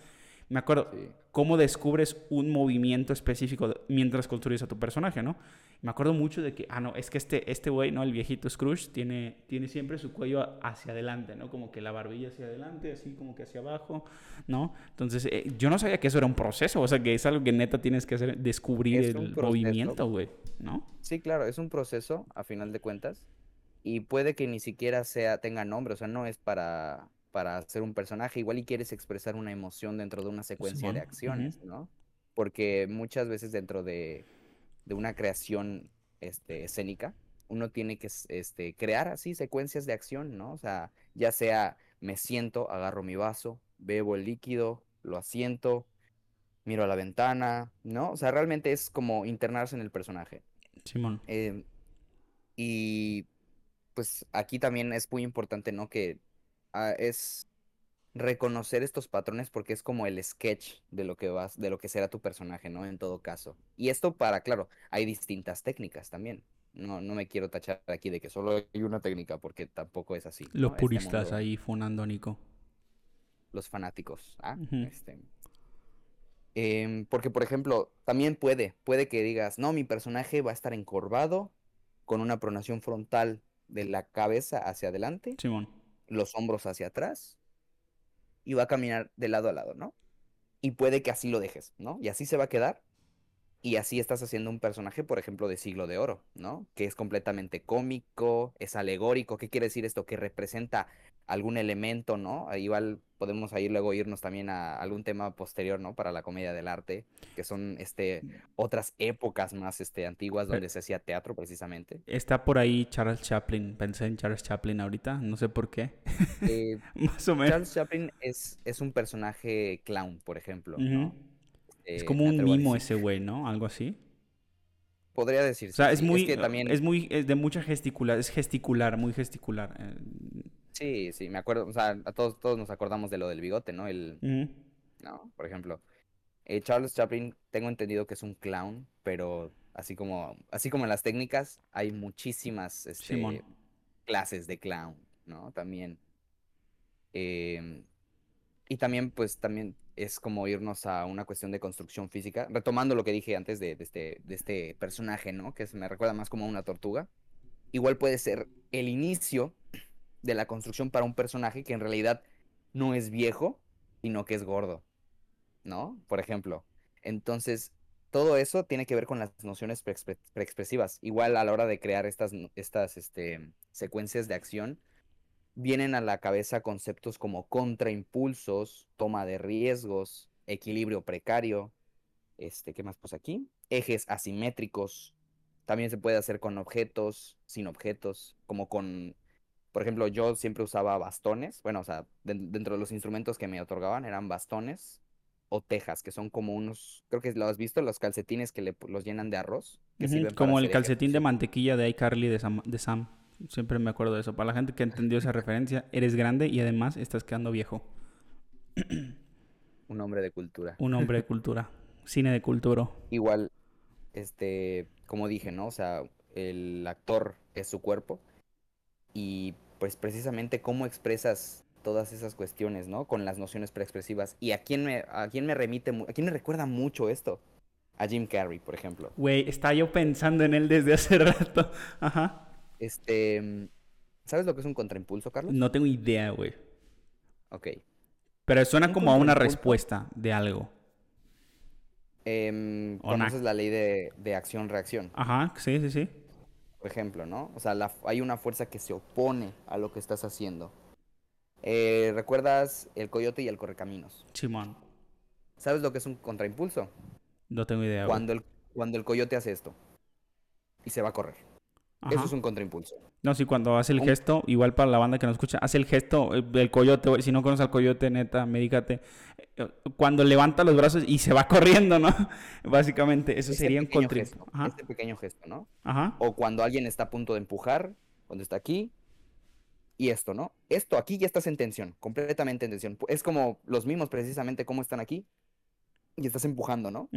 Me acuerdo cómo descubres un movimiento específico mientras construyes a tu personaje, ¿no? Me acuerdo mucho de que, ah, no, es que este, este güey, ¿no? El viejito Scrooge tiene, tiene siempre su cuello hacia adelante, ¿no? Como que la barbilla hacia adelante, así como que hacia abajo, ¿no? Entonces, eh, yo no sabía que eso era un proceso, o sea, que es algo que neta tienes que hacer, descubrir el movimiento, güey, ¿no? Sí, claro, es un proceso, a final de cuentas, y puede que ni siquiera sea, tenga nombre, o sea, no es para para hacer un personaje, igual y quieres expresar una emoción dentro de una secuencia de acciones, ¿no? Porque muchas veces dentro de, una creación este, escénica, uno tiene que este, crear así secuencias de acción, ¿no? O sea, ya sea me siento, agarro mi vaso, bebo el líquido, lo asiento, miro a la ventana, ¿no? O sea, realmente es como internarse en el personaje. Simón. Em, y pues aquí también es muy importante, ¿no? Que Es reconocer estos patrones porque es como el sketch de lo que vas, de lo que será tu personaje, ¿no? En todo caso. Y esto para, claro, hay distintas técnicas también. No, no me quiero tachar aquí de que solo hay una técnica porque tampoco es así. Los este puristas ahí funando Nico. Los fanáticos. ¿ah? este... Em, porque, por ejemplo, también puede, puede que digas, no, mi personaje va a estar encorvado con una pronación frontal de la cabeza hacia adelante. Simón los hombros hacia atrás y va a caminar de lado a lado, ¿no? Y puede que así lo dejes, ¿no? Y así se va a quedar. Y así estás haciendo un personaje, por ejemplo, de siglo de oro, ¿no? Que es completamente cómico, es alegórico. ¿Qué quiere decir esto? Que representa algún elemento, ¿no? Igual podemos ahí luego irnos también a algún tema posterior, ¿no? Para la comedia del arte, que son este otras épocas más este antiguas donde se hacía teatro precisamente. Está por ahí Charles Chaplin, pensé en Charles Chaplin ahorita, no sé por qué. Eh, (laughs) más o menos. Charles Chaplin es, es un personaje clown, por ejemplo, ¿no? Es como un mimo ese güey, ¿no? Algo así. Podría decirse. O sea, es muy, también... es muy, es de mucha gesticular, es gesticular, muy gesticular. Eh, Sí, sí, me acuerdo, o sea, a todos, todos nos acordamos de lo del bigote, ¿no? El, no, por ejemplo. Eh, Charles Chaplin, tengo entendido que es un clown, pero así como, así como en las técnicas, hay muchísimas este, clases de clown, ¿no? También. Em, y también, pues, también es como irnos a una cuestión de construcción física, retomando lo que dije antes de, este, de este personaje, ¿no? Que me recuerda más como a una tortuga. Igual puede ser el inicio de la construcción para un personaje que en realidad no es viejo, sino que es gordo, ¿no? Por ejemplo. Entonces, todo eso tiene que ver con las nociones preexpresivas. Igual a la hora de crear estas, estas este, secuencias de acción, vienen a la cabeza conceptos como contraimpulsos, toma de riesgos, equilibrio precario, este, ¿qué más pues aquí? Ejes asimétricos. También se puede hacer con objetos, sin objetos, como con por ejemplo, yo siempre usaba bastones, bueno, o sea, dentro de los instrumentos que me otorgaban eran bastones o tejas, que son como unos, creo que lo has visto, los calcetines que le, los llenan de arroz. como el calcetín de mantequilla de iCarly de Sam, de Sam. Siempre me acuerdo de eso. Para la gente que entendió esa referencia, eres grande y además estás quedando viejo. (clears throat) Un hombre de cultura. Un hombre de cultura. Cine de cultura. Igual, este, como dije, ¿no? O sea, el actor es su cuerpo y pues precisamente cómo expresas todas esas cuestiones, ¿no? Con las nociones preexpresivas. ¿Y a quién me, a quién me remite, a quién me recuerda mucho esto? A Jim Carrey, por ejemplo. Güey, estaba yo pensando en él desde hace (laughs) rato. Ajá. Este, ¿sabes lo que es un contraimpulso, Carlos? No tengo idea, güey. Ok. Pero suena como a una respuesta de algo. Eh, conoces la ley de, de acción-reacción. Ajá, sí, sí, sí. Por ejemplo, ¿no? O sea, la, hay una fuerza que se opone a lo que estás haciendo. Eh, ¿Recuerdas el coyote y el correcaminos? Simón. ¿Sabes lo que es un contraimpulso? No tengo idea. Cuando el, cuando el coyote hace esto y se va a correr. Eso es un contraimpulso. No, sí, cuando hace el gesto, igual para la banda que nos escucha, hace el gesto eh, del coyote. Si no conoces al coyote, neta, medícate. Eh, cuando levanta los brazos y se va (laughs) corriendo, ¿no? (laughs) Básicamente, eso sería un contraimpulso. Este pequeño gesto, ¿no? Ajá. O cuando alguien está a punto de empujar, cuando está aquí, y esto, ¿no? Esto aquí ya estás en tensión, completamente en tensión. Es como los mismos precisamente como están aquí y estás empujando, ¿no?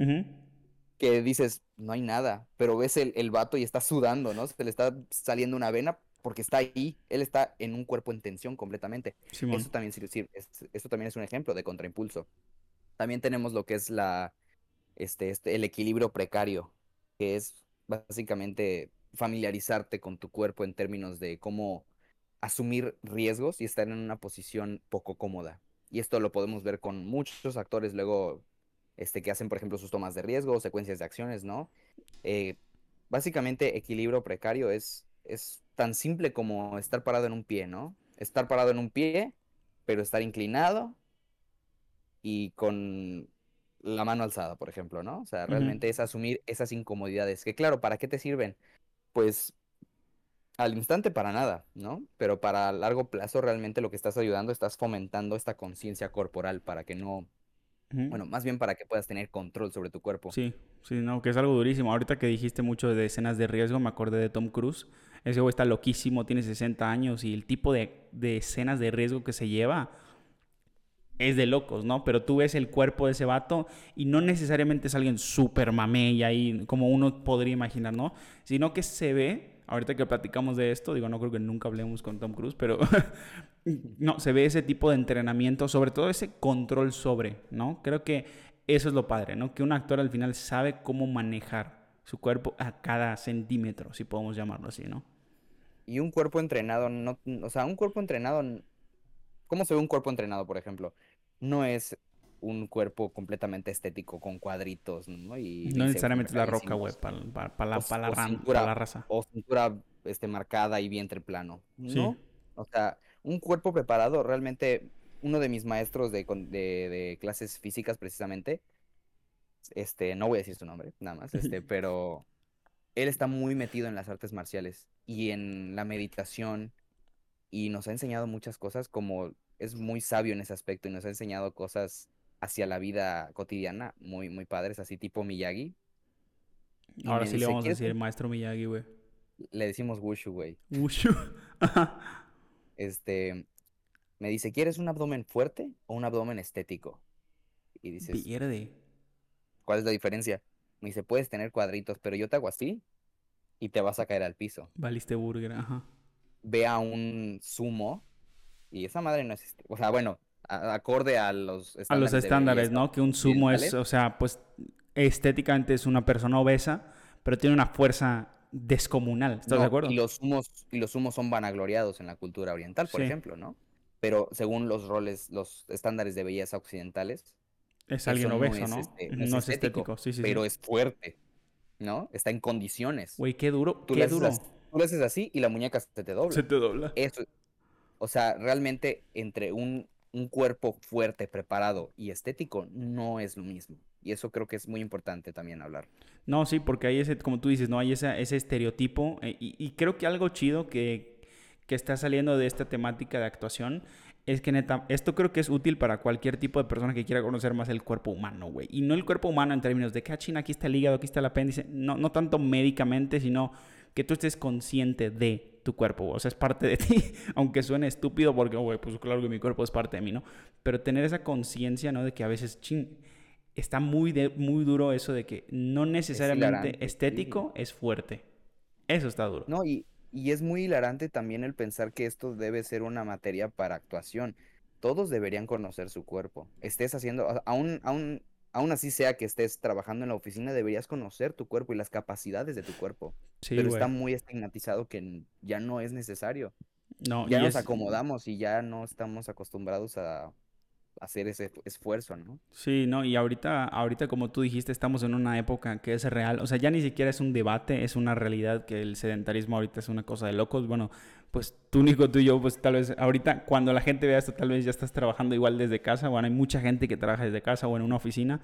Que dices, no hay nada, pero ves el, el vato y está sudando, ¿no? Se le está saliendo una vena porque está ahí, él está en un cuerpo en tensión completamente. Eso también, esto también es un ejemplo de contraimpulso. También tenemos lo que es la, este, este, el equilibrio precario, que es básicamente familiarizarte con tu cuerpo en términos de cómo asumir riesgos y estar en una posición poco cómoda. Y esto lo podemos ver con muchos actores luego este, que hacen, por ejemplo, sus tomas de riesgo, secuencias de acciones, ¿no? Eh, básicamente, equilibrio precario es, es tan simple como estar parado en un pie, ¿no? Estar parado en un pie, pero estar inclinado y con la mano alzada, por ejemplo, ¿no? O sea, realmente es asumir esas incomodidades. Que claro, ¿para qué te sirven? Pues al instante para nada, ¿no? Pero para largo plazo realmente lo que estás ayudando, estás fomentando esta conciencia corporal para que no, bueno, más bien para que puedas tener control sobre tu cuerpo. Sí, sí, no, que es algo durísimo. Ahorita que dijiste mucho de escenas de riesgo, me acordé de Tom Cruise. Ese güey está loquísimo, tiene 60 años y el tipo de, de escenas de riesgo que se lleva es de locos, ¿no? Pero tú ves el cuerpo de ese vato y no necesariamente es alguien súper mamey ahí, como uno podría imaginar, ¿no? Sino que se ve ahorita que platicamos de esto, digo, no creo que nunca hablemos con Tom Cruise, pero (laughs) no, se ve ese tipo de entrenamiento, sobre todo ese control sobre, ¿no? Creo que eso es lo padre, ¿no? Que un actor al final sabe cómo manejar su cuerpo a cada centímetro, si podemos llamarlo así, ¿no? Y un cuerpo entrenado, no, o sea, un cuerpo entrenado, ¿cómo se ve un cuerpo entrenado, por ejemplo? No es un cuerpo completamente estético con cuadritos, ¿no? Y no necesariamente la roca, güey, para la, la, raza. O cintura este, marcada y vientre plano, ¿no? O sea, un cuerpo preparado, realmente, uno de mis maestros de, de, clases físicas, precisamente, este, no voy a decir su nombre, nada más, este, (laughs) pero él está muy metido en las artes marciales y en la meditación y nos ha enseñado muchas cosas como es muy sabio en ese aspecto y nos ha enseñado cosas hacia la vida cotidiana, muy, muy padres, así tipo Miyagi. Ahora sí le vamos a decir maestro Miyagi, güey. Le decimos Wushu, güey. Wushu. (laughs) este, me dice, ¿quieres un abdomen fuerte o un abdomen estético? Y dices... Pierde. ¿Cuál es la diferencia? Me dice, puedes tener cuadritos, pero yo te hago así y te vas a caer al piso. Valiste burger, ajá. Ve a un sumo y esa madre no existe. O sea, bueno, acorde a los estándares. A los estándares, ¿no? Que un sumo es, o sea, pues estéticamente es una persona obesa, pero tiene una fuerza descomunal. ¿Estás de acuerdo? Y los sumos, y los sumos son vanagloriados en la cultura oriental, por ejemplo, ¿no? Pero según los roles, los estándares de belleza occidentales. Es alguien obeso, ¿no? Este, no, es, estético, sí, sí, pero es fuerte, ¿no? Está en condiciones. Güey, qué duro, qué duro. tú lo haces así y la muñeca se te dobla. Se te dobla. Eso, o sea, realmente entre un un cuerpo fuerte, preparado y estético no es lo mismo. Y eso creo que es muy importante también hablar. No, sí, porque hay ese, como tú dices, ¿no? Hay ese, ese estereotipo. Eh, y, creo que algo chido que, que está saliendo de esta temática de actuación es que esto creo que es útil para cualquier tipo de persona que quiera conocer más el cuerpo humano, güey. Y no el cuerpo humano en términos de que, ah, aquí está el hígado, aquí está el apéndice. No, no tanto médicamente, sino que tú estés consciente de tu cuerpo, o sea, es parte de (laughs) ti, aunque suene estúpido porque, güey, pues claro que mi cuerpo es parte de mí, ¿no? Pero tener esa conciencia, ¿no? De que a veces, ching, está muy, de, muy duro eso de que no necesariamente estético es fuerte. Eso está duro. No, y, y es muy hilarante también el pensar que esto debe ser una materia para actuación. todos deberían conocer su cuerpo. Estés haciendo, aún, aún, aún así sea que estés trabajando en la oficina, deberías conocer tu cuerpo y las capacidades de tu cuerpo. Pero está muy estigmatizado que ya no es necesario. No, ya nos acomodamos y ya no estamos acostumbrados a hacer ese esfuerzo, ¿no? Sí, no, y ahorita, ahorita como tú dijiste, estamos en una época que es real, o sea, ya ni siquiera es un debate, es una realidad que el sedentarismo ahorita es una cosa de locos, bueno, pues tú, Nico, tú y yo, pues tal vez ahorita cuando la gente vea esto, tal vez ya estás trabajando igual desde casa, bueno, hay mucha gente que trabaja desde casa o en una oficina,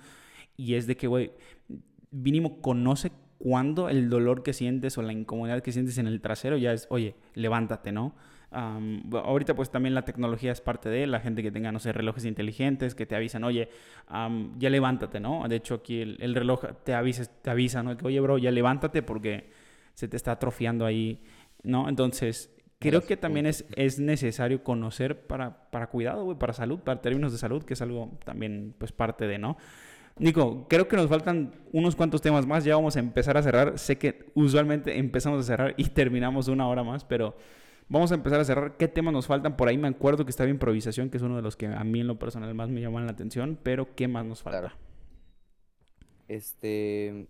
y es de que, güey, mínimo conoce cuándo el dolor que sientes o la incomodidad que sientes en el trasero ya es, oye, levántate, ¿no? ahorita pues también la tecnología es parte de la gente que tenga, no sé, relojes inteligentes que te avisan, oye, ya levántate, ¿no? De hecho aquí el, reloj te avisa, te avisa, ¿no? Que, oye, bro, ya levántate porque se te está atrofiando ahí, ¿no? Entonces, creo que también es, es necesario conocer para, para cuidado, güey, para salud, para términos de salud, que es algo también pues parte de, ¿no? Nico, creo que nos faltan unos cuantos temas más. Ya vamos a empezar a cerrar. Sé que usualmente empezamos a cerrar y terminamos una hora más, pero Vamos a empezar a cerrar. ¿Qué temas nos faltan? Por ahí me acuerdo que estaba improvisación, que es uno de los que a mí en lo personal más me llaman la atención, pero ¿qué más nos falta? Este,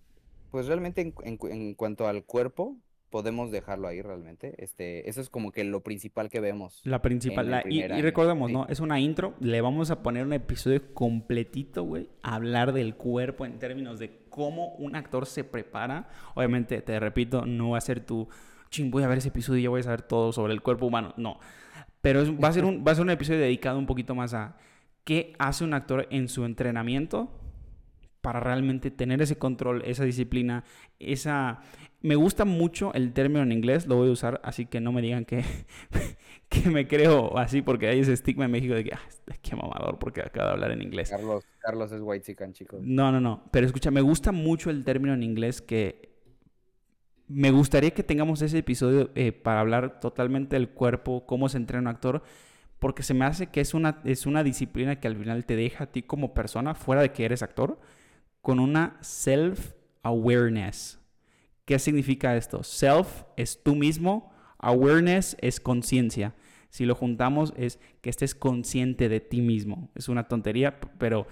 pues realmente en, cuanto al cuerpo, podemos dejarlo ahí realmente. Este, eso es como que lo principal que vemos. La principal. y, recordemos, ¿no? Es una intro. Le vamos a poner un episodio completito, güey. hablar del cuerpo en términos de cómo un actor se prepara. Obviamente, te repito, no va a ser tu ching, voy a ver ese episodio y ya voy a saber todo sobre el cuerpo humano. No. Pero va, a ser un, va a ser un episodio dedicado un poquito más a qué hace un actor en su entrenamiento para realmente tener ese control, esa disciplina, esa... Me gusta mucho el término en inglés, lo voy a usar, así que no me digan que, (laughs) que me creo así, porque hay ese estigma en México de que, ah, qué mamador, porque acaba de hablar en inglés. Carlos, Carlos es white chican, chicos. No, no, no, pero escucha, me gusta mucho el término en inglés que me gustaría que tengamos ese episodio eh, para hablar totalmente del cuerpo, cómo se entrena un actor, porque se me hace que es una, es una disciplina que al final te deja a ti como persona, fuera de que eres actor, con una self-awareness. ¿Qué significa esto? Self es tú mismo, awareness es conciencia. Si lo juntamos es que estés consciente de ti mismo. Es una tontería, pero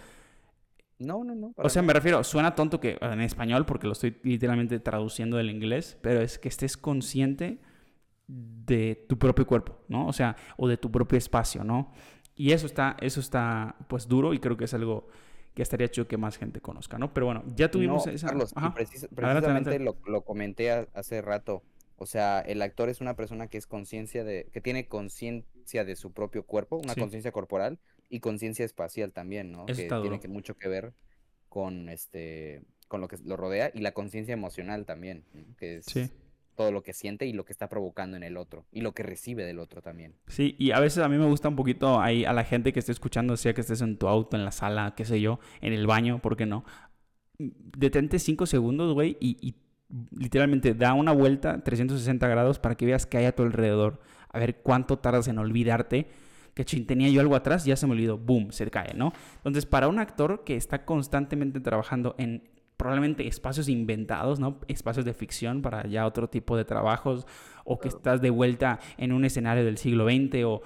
no, no, no. O sea, me refiero, suena tonto que en español, porque lo estoy literalmente traduciendo del inglés, pero es que estés consciente de tu propio cuerpo, ¿no? O sea, o de tu propio espacio, ¿no? Y eso está, eso está, pues, duro y creo que es algo que estaría chido que más gente conozca, ¿no? Pero bueno, ya tuvimos esa... Carlos, precisamente Lo, lo, comenté hace rato. O sea, el actor es una persona que es conciencia de, que tiene conciencia de su propio cuerpo, una conciencia corporal, y conciencia espacial también, ¿no? que tiene que mucho que ver con este con lo que lo rodea y la conciencia emocional también, que es todo lo que siente y lo que está provocando en el otro y lo que recibe del otro también. Sí, y a veces a mí me gusta un poquito ahí a la gente que esté escuchando, sea que estés en tu auto, en la sala, qué sé yo, en el baño, ¿por qué no? Detente cinco segundos, güey, y, y literalmente da una vuelta 360 grados para que veas qué hay a tu alrededor, a ver cuánto tardas en olvidarte que chin, tenía yo algo atrás, ya se me olvidó, boom, se cae, ¿no? Entonces, para un actor que está constantemente trabajando en probablemente espacios inventados, ¿no? Espacios de ficción para ya otro tipo de trabajos, o que estás de vuelta en un escenario del siglo XX, o,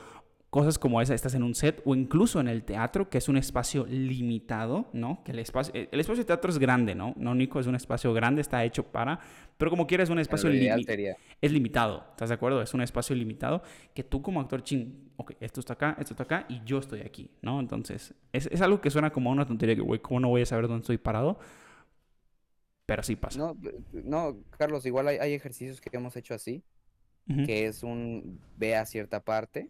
cosas como esa, estás en un set o incluso en el teatro, que es un espacio limitado, ¿no? Que el espacio, el espacio de teatro es grande, ¿no? No, Nico, es un espacio grande, está hecho para, pero como quieras, es un espacio limitado. Es limitado, ¿estás de acuerdo? Es un espacio limitado que tú como actor, ching, ok, esto está acá, esto está acá y yo estoy aquí, ¿no? Entonces, es, es algo que suena como una tontería que, güey, ¿cómo no voy a saber dónde estoy parado? Pero sí pasa. No, no Carlos, igual hay, hay ejercicios que hemos hecho así, que es un ve a cierta parte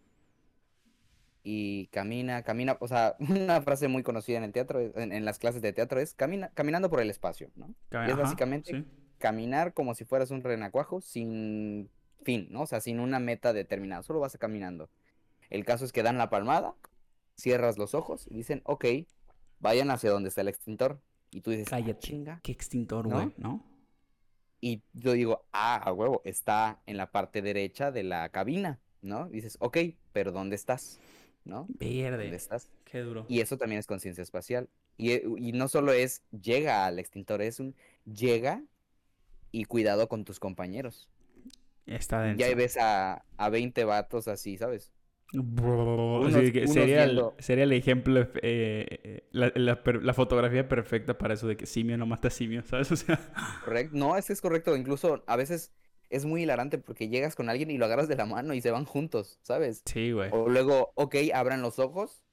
y camina, camina, o sea, (laughs) una frase muy conocida en el teatro, en, las clases de teatro es camina, caminando por el espacio, ¿no? y es básicamente caminar como si fueras un renacuajo sin fin, ¿no? O sea, sin una meta determinada, solo vas caminando. El caso es que dan la palmada, cierras los ojos y dicen, ok, vayan hacia donde está el extintor. Y tú dices, ah, cállate, chinga. ¿Qué extintor, güey? ¿No? Y yo digo, ah, a huevo, está en la parte derecha de la cabina, ¿no? dices, ok, pero ¿dónde estás? ¿no? Verde. ¿Dónde estás? Qué duro. Y eso también es conciencia espacial. Y, y, no solo es llega al extintor, es un llega y cuidado con tus compañeros. Está dentro. Ya ves a, a 20 vatos así, ¿sabes? Sería, el, ejemplo, eh, la, la, fotografía perfecta para eso de que simio no mata simio, ¿sabes? (laughs) O sea... Correcto, no, ese es correcto. Incluso a veces es muy hilarante porque llegas con alguien y lo agarras de la mano y se van juntos, ¿sabes? Sí, güey. O luego, ok, abran los ojos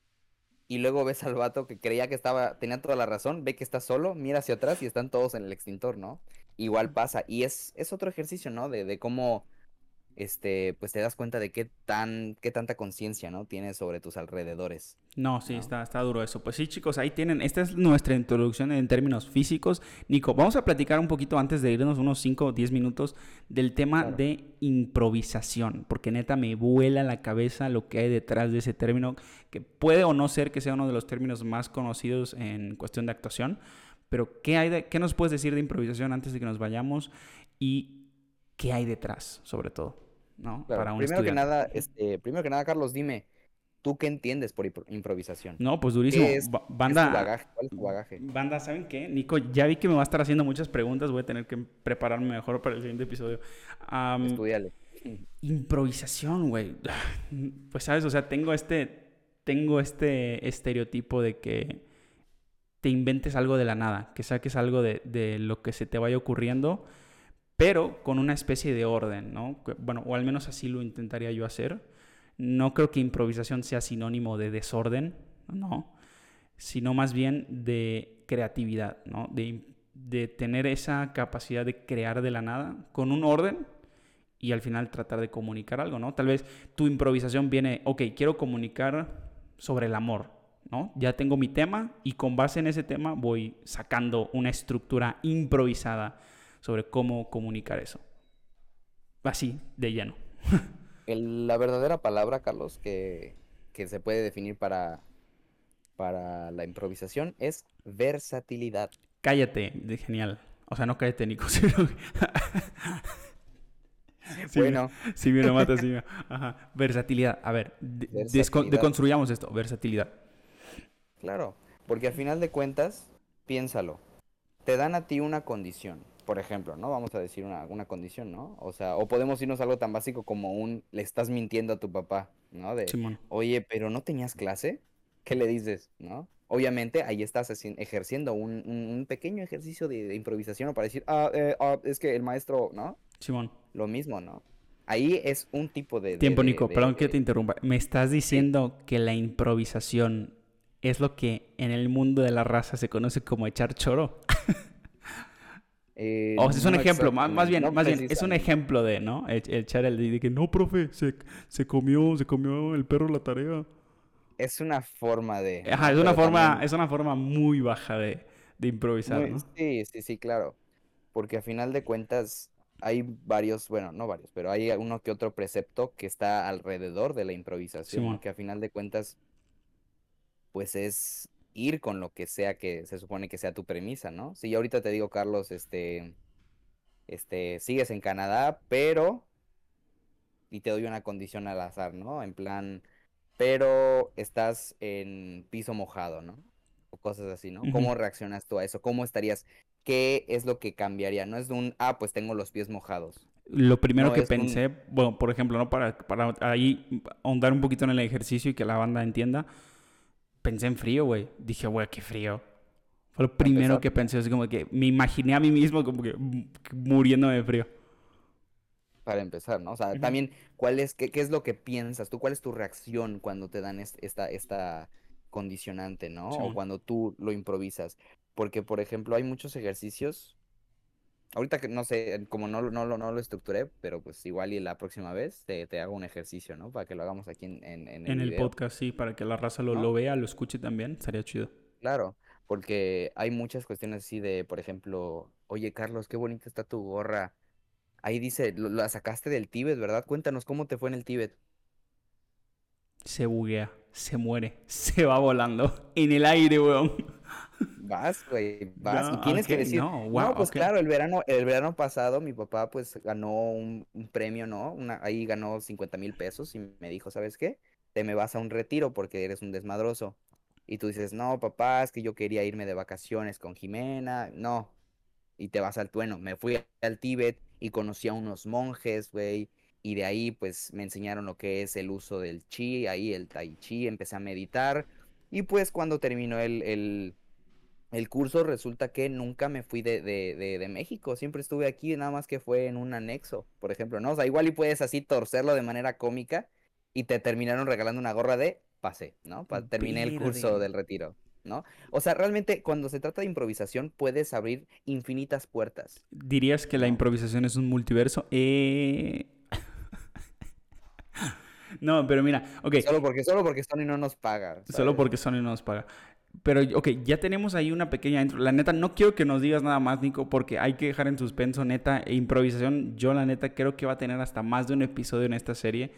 y luego ves al vato que creía que estaba, tenía toda la razón, ve que está solo, mira hacia atrás y están todos en el extintor, ¿no? Igual pasa. Y es, es otro ejercicio, ¿no? De, de cómo este, pues te das cuenta de qué tan, qué tanta conciencia, ¿no? Tienes sobre tus alrededores. No, sí, Está, está duro eso. Pues sí, chicos, ahí tienen. Esta es nuestra introducción en términos físicos. Nico, vamos a platicar un poquito antes de irnos unos 5 o 10 minutos del tema de improvisación, porque neta me vuela la cabeza lo que hay detrás de ese término, que puede o no ser que sea uno de los términos más conocidos en cuestión de actuación. Pero, ¿qué, hay de, ¿qué nos puedes decir de improvisación antes de que nos vayamos? Y qué hay detrás, sobre todo. ¿No? Para un primero que nada, este, primero que nada, Carlos, dime, ¿tú qué entiendes por improvisación? No, pues durísimo. banda, ¿Cuál es tu bagaje? Banda, ¿saben qué? Nico, ya vi que me va a estar haciendo muchas preguntas, voy a tener que prepararme mejor para el siguiente episodio. Estudiale. Improvisación, güey. (sighs) Pues sabes, o sea, tengo este, tengo este estereotipo de que te inventes algo de la nada, que saques algo de, de lo que se te vaya ocurriendo pero con una especie de orden, ¿no? Bueno, o al menos así lo intentaría yo hacer. No creo que improvisación sea sinónimo de desorden, no, sino más bien de creatividad, ¿no? De, de tener esa capacidad de crear de la nada con un orden y al final tratar de comunicar algo, ¿no? Tal vez tu improvisación viene, ok, quiero comunicar sobre el amor, ¿no? Ya tengo mi tema y con base en ese tema voy sacando una estructura improvisada sobre cómo comunicar eso. Así, de lleno. (laughs) la verdadera palabra, Carlos, que, se puede definir para, para la improvisación es versatilidad. Cállate, de genial. O sea, no cállate, Nico. (laughs) bueno. Sí, me lo mata, (laughs) sí. Ajá. Versatilidad. A ver, deconstruyamos esto. Versatilidad. Claro, porque al final de cuentas, piénsalo. Te dan a ti una condición por ejemplo, ¿no? Vamos a decir una, una, condición, ¿no? O sea, o podemos irnos a algo tan básico como un, le estás mintiendo a tu papá, ¿no? De, oye, pero no tenías clase, ¿qué le dices, no? Obviamente ahí estás ejerciendo un, un, pequeño ejercicio de, improvisación para decir, ah, eh, ah, es que el maestro, ¿no? Simón. Lo mismo, ¿no? Ahí es un tipo de... Tiempo, Nico, perdón que te interrumpa. ¿Me estás diciendo que la improvisación es lo que en el mundo de la raza se conoce como echar choro? Eh, o sea, es un ejemplo, más, bien, más bien, es un ejemplo de, ¿no? El, echar el de que no, profe, se, se comió, se comió el perro la tarea. Es una forma de. Ajá, es una forma, es una forma muy baja de, de improvisar, ¿no? Sí, sí, sí, claro. Porque a final de cuentas hay varios, bueno, no varios, pero hay uno que otro precepto que está alrededor de la improvisación, que a final de cuentas, pues es ir con lo que sea que se supone que sea tu premisa, ¿no? Si yo ahorita te digo, Carlos, este, este, sigues en Canadá, pero, y te doy una condición al azar, ¿no? En plan, pero estás en piso mojado, ¿no? O cosas así, ¿no? ¿Cómo reaccionas tú a eso? ¿Cómo estarías? ¿Qué es lo que cambiaría? No es de un, ah, pues tengo los pies mojados. Lo primero que pensé, bueno, por ejemplo, ¿no? Para, para ahí ahondar un poquito en el ejercicio y que la banda entienda, pensé en frío, güey. Dije, güey, qué frío. Fue lo primero que pensé, así como que me imaginé a mí mismo como que muriéndome de frío. Para empezar, ¿no? O sea, también, ¿cuál es, qué, es lo que piensas tú? ¿Cuál es tu reacción cuando te dan esta, esta condicionante, ¿no? O cuando tú lo improvisas. Porque, por ejemplo, hay muchos ejercicios Ahorita que no sé, como no, no, no, lo estructuré, pero pues igual y la próxima vez te, hago un ejercicio, ¿no? Para que lo hagamos aquí en, en, en el, en el podcast, sí, para que la raza lo, lo vea, lo escuche también, sería chido. Claro, porque hay muchas cuestiones así de, por ejemplo, oye Carlos, qué bonita está tu gorra. Ahí dice, la sacaste del Tíbet, ¿verdad? Cuéntanos cómo te fue en el Tíbet. Se buguea, se muere, (laughs) se va volando en el aire, weón. Vas, güey, vas. y tienes que decir, no, pues claro, el verano, el verano pasado mi papá pues ganó un, premio, ¿no? Una, ahí ganó 50 mil pesos y me dijo, ¿sabes qué? Te me vas a un retiro porque eres un desmadroso. Y tú dices, no, papá, es que yo quería irme de vacaciones con Jimena. No. Y te vas al tueno. Me fui al Tíbet y conocí a unos monjes, güey. y de ahí pues me enseñaron lo que es el uso del chi, ahí el tai chi, empecé a meditar y pues cuando terminó el, el, el curso resulta que nunca me fui de, de, de, de, México, siempre estuve aquí, nada más que fue en un anexo, por ejemplo, ¿no? O sea, igual y puedes así torcerlo de manera cómica y te terminaron regalando una gorra de pase, ¿no? Pa terminé el curso del retiro. ¿no? O sea, realmente cuando se trata de improvisación puedes abrir infinitas puertas. ¿Dirías que la improvisación es un multiverso? Eh... (laughs) no, pero mira, ok. Solo porque, solo porque Sony no nos paga. Solo porque Sony no nos paga. Pero, ok, ya tenemos ahí una pequeña intro. La neta, no quiero que nos digas nada más, Nico, porque hay que dejar en suspenso, neta, e improvisación. Yo, la neta, creo que va a tener hasta más de un episodio en esta serie.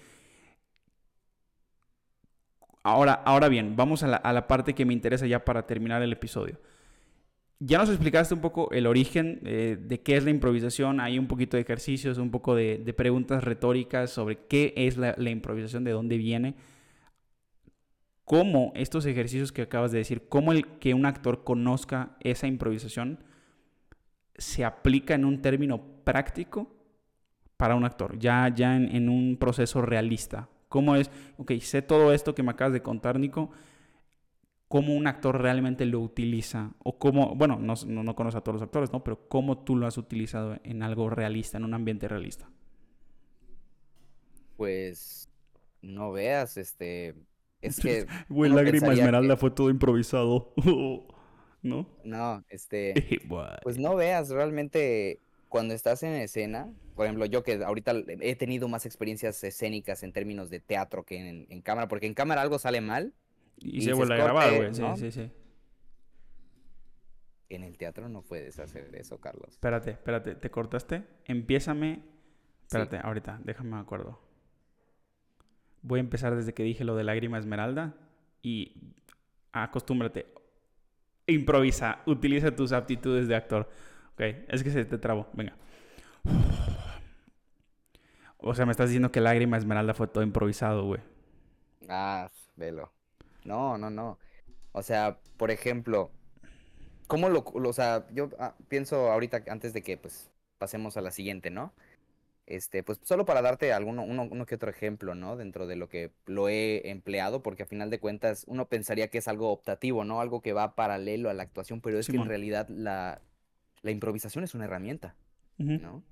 Ahora, ahora bien, vamos a la, parte que me interesa ya para terminar el episodio. Ya nos explicaste un poco el origen eh, de qué es la improvisación, hay un poquito de ejercicios, un poco de, preguntas retóricas sobre qué es la, improvisación, de dónde viene, cómo estos ejercicios que acabas de decir, cómo el que un actor conozca esa improvisación se aplica en un término práctico para un actor, ya, ya en un proceso realista, ¿Cómo es? Ok, sé todo esto que me acabas de contar, Nico. ¿Cómo un actor realmente lo utiliza? O cómo, bueno, no, no, conozco a todos los actores, ¿no? Pero ¿cómo tú lo has utilizado en algo realista, en un ambiente realista? Pues no veas, este. Es (laughs) que. Güey, Lágrima Esmeralda fue todo improvisado. (laughs) ¿No? No, este. (laughs) pues no veas, realmente cuando estás en escena, por ejemplo, yo que ahorita he tenido más experiencias escénicas en términos de teatro que en, cámara, porque en cámara algo sale mal. Y, se vuelve a grabar, güey. Sí, sí, sí. En el teatro no puedes hacer eso, Carlos. Espérate, espérate, ¿te cortaste? Empiézame. Espérate, ahorita, déjame me acuerdo. Voy a empezar desde que dije lo de lágrima esmeralda y acostúmbrate. Improvisa, utiliza tus aptitudes de actor. Ok, es que se te trabó. Venga. O sea, me estás diciendo que Lágrima Esmeralda fue todo improvisado, güey. Ah, velo. No, no, no. O sea, por ejemplo, ¿cómo lo, o sea, yo ah, pienso ahorita antes de que pues pasemos a la siguiente, ¿no? Este, pues solo para darte alguno, uno, uno que otro ejemplo, ¿no? Dentro de lo que lo he empleado, porque a final de cuentas uno pensaría que es algo optativo, ¿no? Algo que va paralelo a la actuación, pero es que en realidad la, la improvisación es una herramienta, ¿no?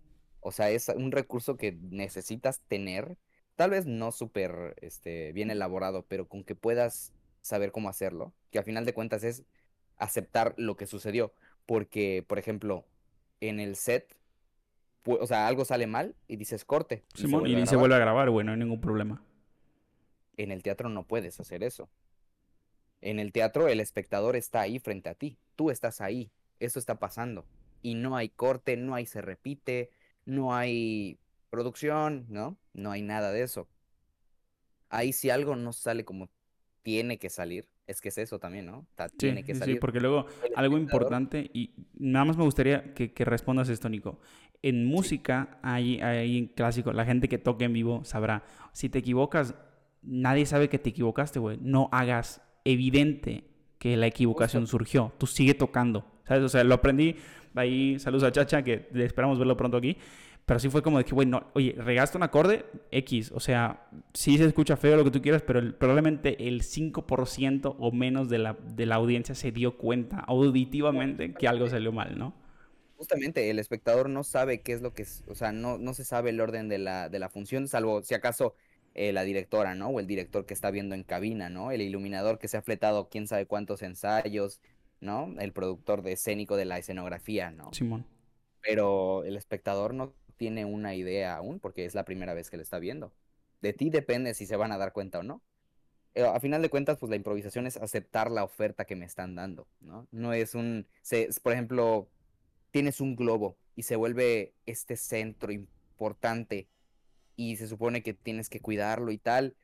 O sea, es un recurso que necesitas tener, tal vez no súper este, bien elaborado, pero con que puedas saber cómo hacerlo, que al final de cuentas es aceptar lo que sucedió. Porque, por ejemplo, en el set, o sea, algo sale mal y dices corte. Simón, y, se vuelve a grabar, güey, no hay ningún problema. En el teatro no puedes hacer eso. En el teatro el espectador está ahí frente a ti, tú estás ahí, eso está pasando. Y no hay corte, no hay se repite, no hay producción, ¿no? No hay nada de eso. Ahí si algo no sale como tiene que salir, es que es eso también, ¿no? tiene que salir. Sí, porque luego algo importante, y nada más me gustaría que, respondas esto, Nico. En música hay, hay clásico, la gente que toca en vivo sabrá, si te equivocas, nadie sabe que te equivocaste, güey. No hagas evidente que la equivocación surgió. Tú sigue tocando. ¿Sabes? O sea, lo aprendí ahí. Saludos a Chacha, que esperamos verlo pronto aquí. Pero sí fue como de que, güey, no, oye, regaste un acorde X. O sea, sí se escucha feo lo que tú quieras, pero probablemente el 5% o menos de la, de la audiencia se dio cuenta auditivamente que algo salió mal, ¿no? Justamente, el espectador no sabe qué es lo que es, o sea, no, no se sabe el orden de la, de la función, salvo si acaso eh, la directora, ¿no? O el director que está viendo en cabina, ¿no? El iluminador que se ha fletado quién sabe cuántos ensayos, ¿no? El productor de escénico de la escenografía, ¿no? Simón. Pero el espectador no tiene una idea aún porque es la primera vez que lo está viendo. De ti depende si se van a dar cuenta o no. Eh, a final de cuentas, pues la improvisación es aceptar la oferta que me están dando, ¿no? No es un, se, por ejemplo, tienes un globo y se vuelve este centro importante y se supone que tienes que cuidarlo y tal,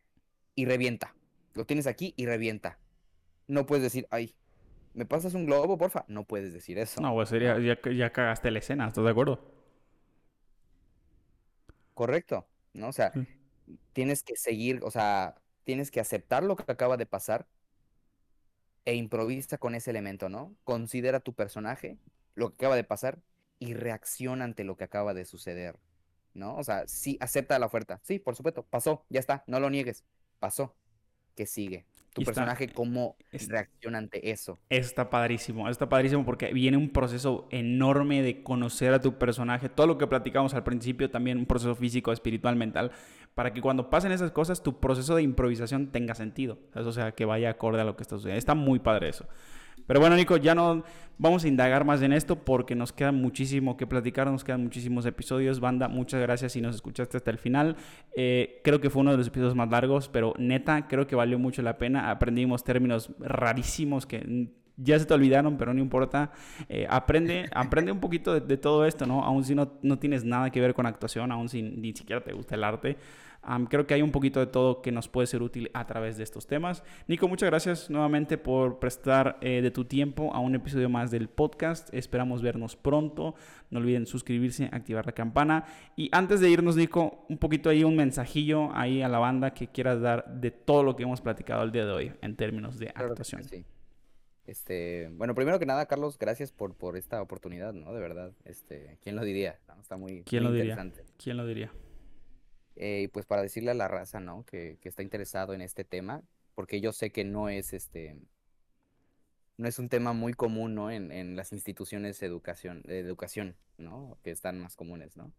y revienta. Lo tienes aquí y revienta. No puedes decir, ay, ¿me pasas un globo, porfa? No puedes decir eso. No, pues sería, ya, ya cagaste la escena, ¿estás de acuerdo? Correcto, ¿no? O sea, tienes que seguir, o sea, tienes que aceptar lo que acaba de pasar e improvisa con ese elemento, ¿no? Considera tu personaje, lo que acaba de pasar y reacciona ante lo que acaba de suceder. ¿no? O sea, sí, acepta la oferta. Sí, por supuesto, pasó, ya está, no lo niegues, pasó. ¿Qué sigue? Tu personaje, ¿cómo reacciona ante eso? Está padrísimo, está padrísimo porque viene un proceso enorme de conocer a tu personaje, todo lo que platicamos al principio, también un proceso físico, espiritual, mental, para que cuando pasen esas cosas tu proceso de improvisación tenga sentido, o sea, que vaya acorde a lo que está sucediendo. Está muy padre eso. Pero bueno, Nico, ya no vamos a indagar más en esto porque nos queda muchísimo que platicar, nos quedan muchísimos episodios. Banda, muchas gracias si nos escuchaste hasta el final. Eh, creo que fue uno de los episodios más largos, pero neta, creo que valió mucho la pena. Aprendimos términos rarísimos que ya se te olvidaron, pero no importa. Eh, aprende, (laughs) aprende un poquito de, todo esto, ¿no? Aún si no, no tienes nada que ver con actuación, aún si ni siquiera te gusta el arte creo que hay un poquito de todo que nos puede ser útil a través de estos temas. Nico, muchas gracias nuevamente por prestar eh, de tu tiempo a un episodio más del podcast. Esperamos vernos pronto. No olviden suscribirse, activar la campana. Y antes de irnos, Nico, un poquito ahí un mensajillo ahí a la banda que quieras dar de todo lo que hemos platicado el día de hoy en términos de actuación. Sí. Este, bueno, primero que nada, Carlos, gracias por, por esta oportunidad, ¿no? De verdad, este, ¿quién lo diría? Está muy, ¿Quién lo Diría? ¿Quién lo diría? Eh, pues para decirle a la raza, ¿no? Que, está interesado en este tema, porque yo sé que no es este, no es un tema muy común, ¿no? En, las instituciones de educación, ¿no? Que están más comunes, ¿no?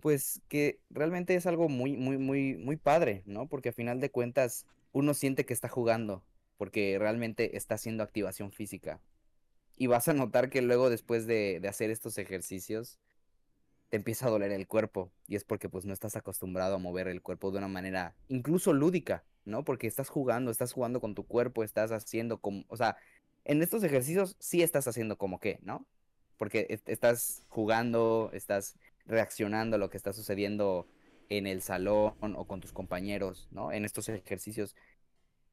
Pues que realmente es algo muy, muy, muy, muy padre, ¿no? Porque a final de cuentas uno siente que está jugando, porque realmente está haciendo activación física. Y vas a notar que luego después de, de hacer estos ejercicios, te empieza a doler el cuerpo y es porque pues no estás acostumbrado a mover el cuerpo de una manera incluso lúdica, ¿no? Porque estás jugando, estás jugando con tu cuerpo, estás haciendo como, o sea, en estos ejercicios sí estás haciendo como que, ¿no? Porque estás jugando, estás reaccionando a lo que está sucediendo en el salón o con tus compañeros, ¿no? En estos ejercicios.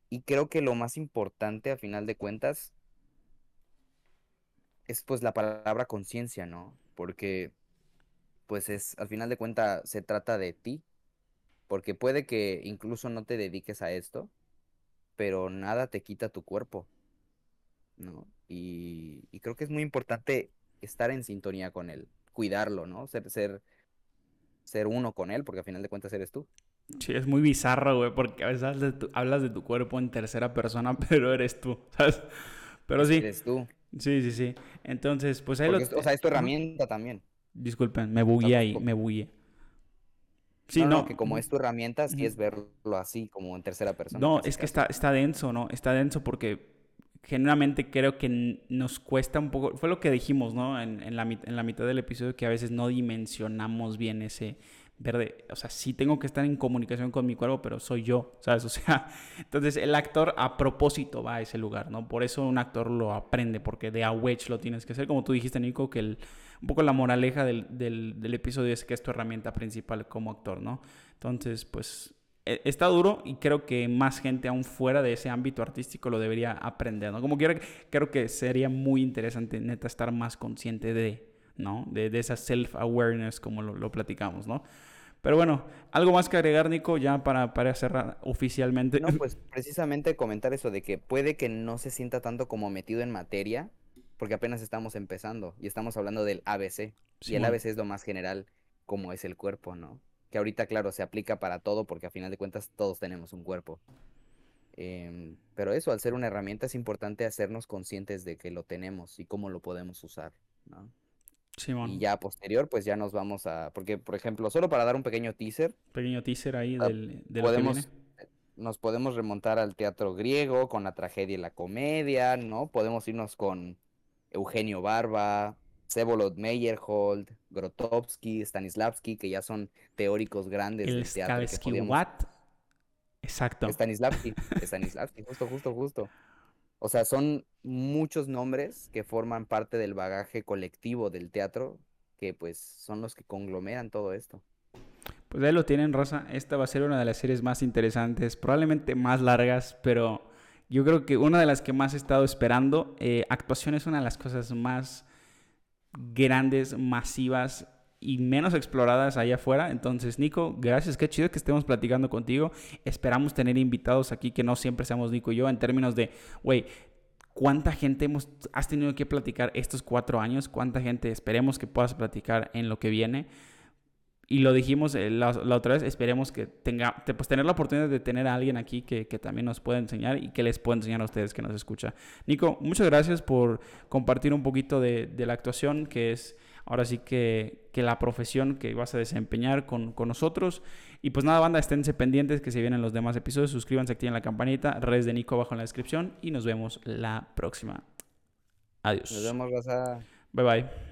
Y creo que lo más importante a final de cuentas es pues la palabra conciencia, ¿no? Porque pues es, al final de cuentas, se trata de ti, porque puede que incluso no te dediques a esto, pero nada te quita tu cuerpo, ¿no? Y, creo que es muy importante estar en sintonía con él, cuidarlo, ¿no? Ser, ser, ser uno con él, porque al final de cuentas eres tú. Sí, es muy bizarro, güey, porque a veces hablas de, tu, hablas de tu cuerpo en tercera persona, (laughs) pero eres tú, ¿sabes? Pero sí. Eres tú. Sí, sí, sí. Entonces, pues ahí lo... O sea, es tu herramienta también. Disculpen, me bugué ahí, me bugué. Sí, no, que como es tu herramienta, sí es verlo así, como en tercera persona. No, es que está, está denso, ¿no? Está denso porque generalmente creo que nos cuesta un poco, fue lo que dijimos, ¿no? En, en, la, en la mitad del episodio, que a veces no dimensionamos bien ese verde, o sea, sí tengo que estar en comunicación con mi cuerpo, pero soy yo, (laughs) ¿sabes? O sea, entonces el actor a propósito va a ese lugar, ¿no? Por eso un actor lo aprende, porque de a wedge lo tienes que hacer, como tú dijiste, Nico, que el un poco la moraleja del, del, episodio es que es tu herramienta principal como actor, ¿no? Entonces, pues e, está duro y creo que más gente aún fuera de ese ámbito artístico lo debería aprender, ¿no? Como quiera, creo que sería muy interesante, neta, estar más consciente de, ¿no? De, de esa self-awareness como lo, lo, platicamos, ¿no? Pero bueno, algo más que agregar, Nico, ya para, para cerrar oficialmente. No, pues (laughs) precisamente comentar eso de que puede que no se sienta tanto como metido en materia, porque apenas estamos empezando y estamos hablando del ABC. y el ABC es lo más general, como es el cuerpo, ¿no? Que ahorita, claro, se aplica para todo porque a final de cuentas todos tenemos un cuerpo. Em, pero eso, al ser una herramienta, es importante hacernos conscientes de que lo tenemos y cómo lo podemos usar, ¿no? Y ya posterior, pues ya nos vamos a. Porque, por ejemplo, solo para dar un pequeño teaser. Pequeño teaser ahí ah, del, de podemos, Nos podemos remontar al teatro griego con la tragedia y la comedia, ¿no? Podemos irnos con Eugenio Barba, Sevolod Meyerhold, Grotowski, Stanislavski, que ya son teóricos grandes del teatro. Que what? Exacto. Stanislavski, (laughs) Stanislavski, justo, justo, justo. O sea, son muchos nombres que forman parte del bagaje colectivo del teatro, que pues son los que conglomeran todo esto. Pues ahí lo tienen, Rosa. Esta va a ser una de las series más interesantes, probablemente más largas, pero yo creo que una de las que más he estado esperando, eh, actuación es una de las cosas más grandes, masivas y menos exploradas allá afuera. Entonces, Nico, gracias, qué chido que estemos platicando contigo. Esperamos tener invitados aquí que no siempre seamos Nico y yo en términos de, güey, ¿cuánta gente hemos, has tenido que platicar estos cuatro años? ¿Cuánta gente esperemos que puedas platicar en lo que viene? y lo dijimos eh, la, otra vez, esperemos que tenga, pues tener la oportunidad de tener a alguien aquí que, también nos pueda enseñar y que les pueda enseñar a ustedes que nos escucha. Nico, muchas gracias por compartir un poquito de, la actuación, que es ahora sí que, la profesión que vas a desempeñar con, nosotros. Y pues nada, banda, esténse pendientes que se vienen los demás episodios, suscríbanse, activen la campanita, redes de Nico abajo en la descripción y nos vemos la próxima. Adiós. Nos vemos, Rosa. Bye bye.